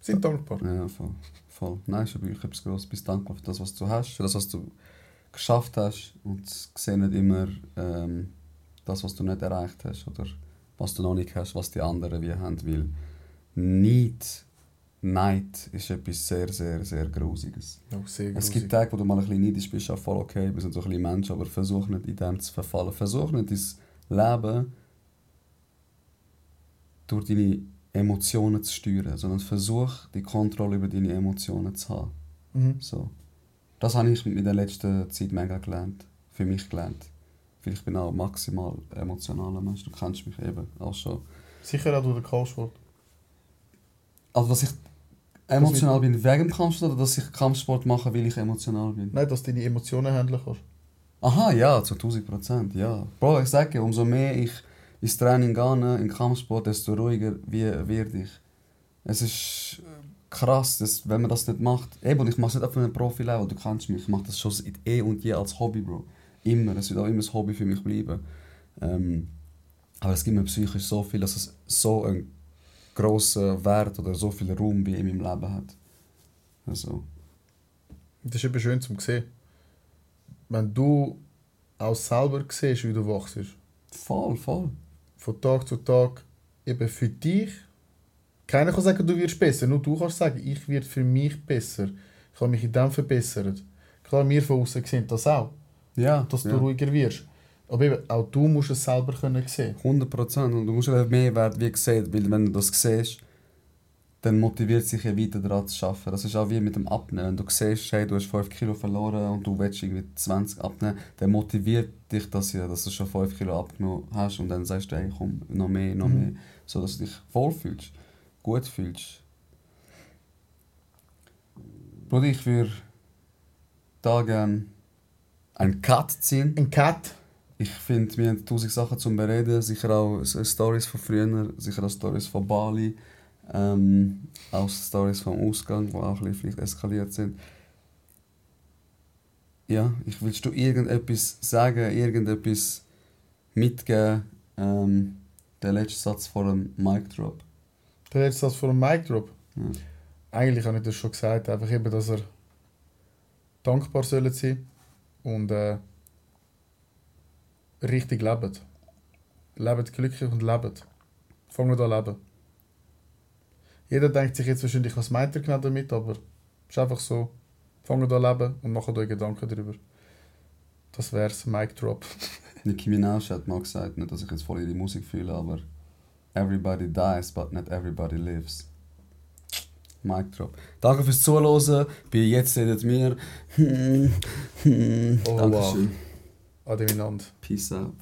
Sind dankbar. Ja, voll. Voll. Nein, ist wirklich etwas Grosses. Bist dankbar für das, was du hast, für das, was du geschafft hast. Und sehe nicht immer ähm, das, was du nicht erreicht hast oder was du noch nicht hast, was die anderen wie haben. Weil Neid, Neid ist etwas sehr, sehr, sehr Grusiges. Auch sehr Es grusig. gibt Tage, wo du mal ein bisschen neidisch bist, auch voll okay, wir sind so ein bisschen Menschen, aber versuch nicht in dem zu verfallen. Versuch nicht dein Leben durch deine Emotionen zu steuern, sondern versuch die Kontrolle über deine Emotionen zu haben. Mhm. So. Das habe ich in der letzten Zeit mega gelernt. Für mich gelernt. Weil ich bin auch maximal emotionaler Mensch. Du kennst mich eben auch schon. Sicher auch durch den Kampfsport. Also, dass ich emotional bin wegen dem Kampfsport oder dass ich Kampfsport mache, weil ich emotional bin? Nein, dass du deine Emotionen handeln kannst. Aha, ja, zu 1000 Prozent, ja. Bro, ich sage, umso mehr ich ins Training gehe, in Kampfsport, desto ruhiger werde ich. Es ist krass, dass, wenn man das nicht macht. Eben, ich mache es nicht auf einem Profi-Level, du kennst mich, ich mache das schon seit eh und je als Hobby, Bro. Immer, es wird auch immer ein Hobby für mich bleiben. Ähm, aber es gibt mir psychisch so viel, dass es so einen grossen Wert oder so viel Raum wie in meinem Leben hat. Also, Das ist eben schön zum sehen. Wenn du auch selber siehst, wie du wachst, voll, voll. Von Tag zu Tag, eben für dich, keiner kann sagen, du wirst besser, nur du kannst sagen, ich werde für mich besser. Ich habe mich in dem verbessert. Klar, wir von außen sehen das auch, Ja, dass ja. du ruhiger wirst. Aber eben, auch du musst es selber können sehen. 100 Prozent. Und du musst mehr Wert wie gesehen, weil wenn du das siehst, dann motiviert sich ja weiter daran zu arbeiten. Das ist auch wie mit dem Abnehmen. Wenn du siehst, hey, du hast 5 Kilo verloren und du willst irgendwie 20 abnehmen, dann motiviert dich das ja, dass du schon 5 Kilo abgenommen hast und dann sagst du, hey, komm, noch mehr, noch Mhm. mehr. So dass du dich wohlfühlst, gut fühlst. Bruder, ich würde da gerne einen Cut ziehen. Ein Cat, Ich finde, wir haben tausend Sachen zum Bereden. Sicher auch Stories von früher, sicher auch Stories von Bali. Ähm, auch Stories vom Ausgang, die auch ein bisschen vielleicht eskaliert sind. Ja, ich willst du irgendetwas sagen, irgendetwas mitgeben? Ähm, der letzte Satz vor dem Mic Drop. der letzte Satz vor dem Mic Drop. Ja. Eigentlich habe ich das schon gesagt, einfach eben, dass er dankbar sollen sein und äh, richtig lebt. Lebt glücklich und lebt. Fangen an leben. Jeder denkt sich jetzt wahrscheinlich, was meint er genau damit, aber es ist einfach so, fangen an leben und machen euch Gedanken darüber. Das wär's, Mic Drop. Nicki Minaj hat mal gesagt, nicht, dass ich jetzt voll in die Musik fühle, aber everybody dies, but not everybody lives. Mic drop. Danke fürs Zuhören. Bei jetzt redet mir. Oh, Dankeschön. Ade miteinander. Peace out.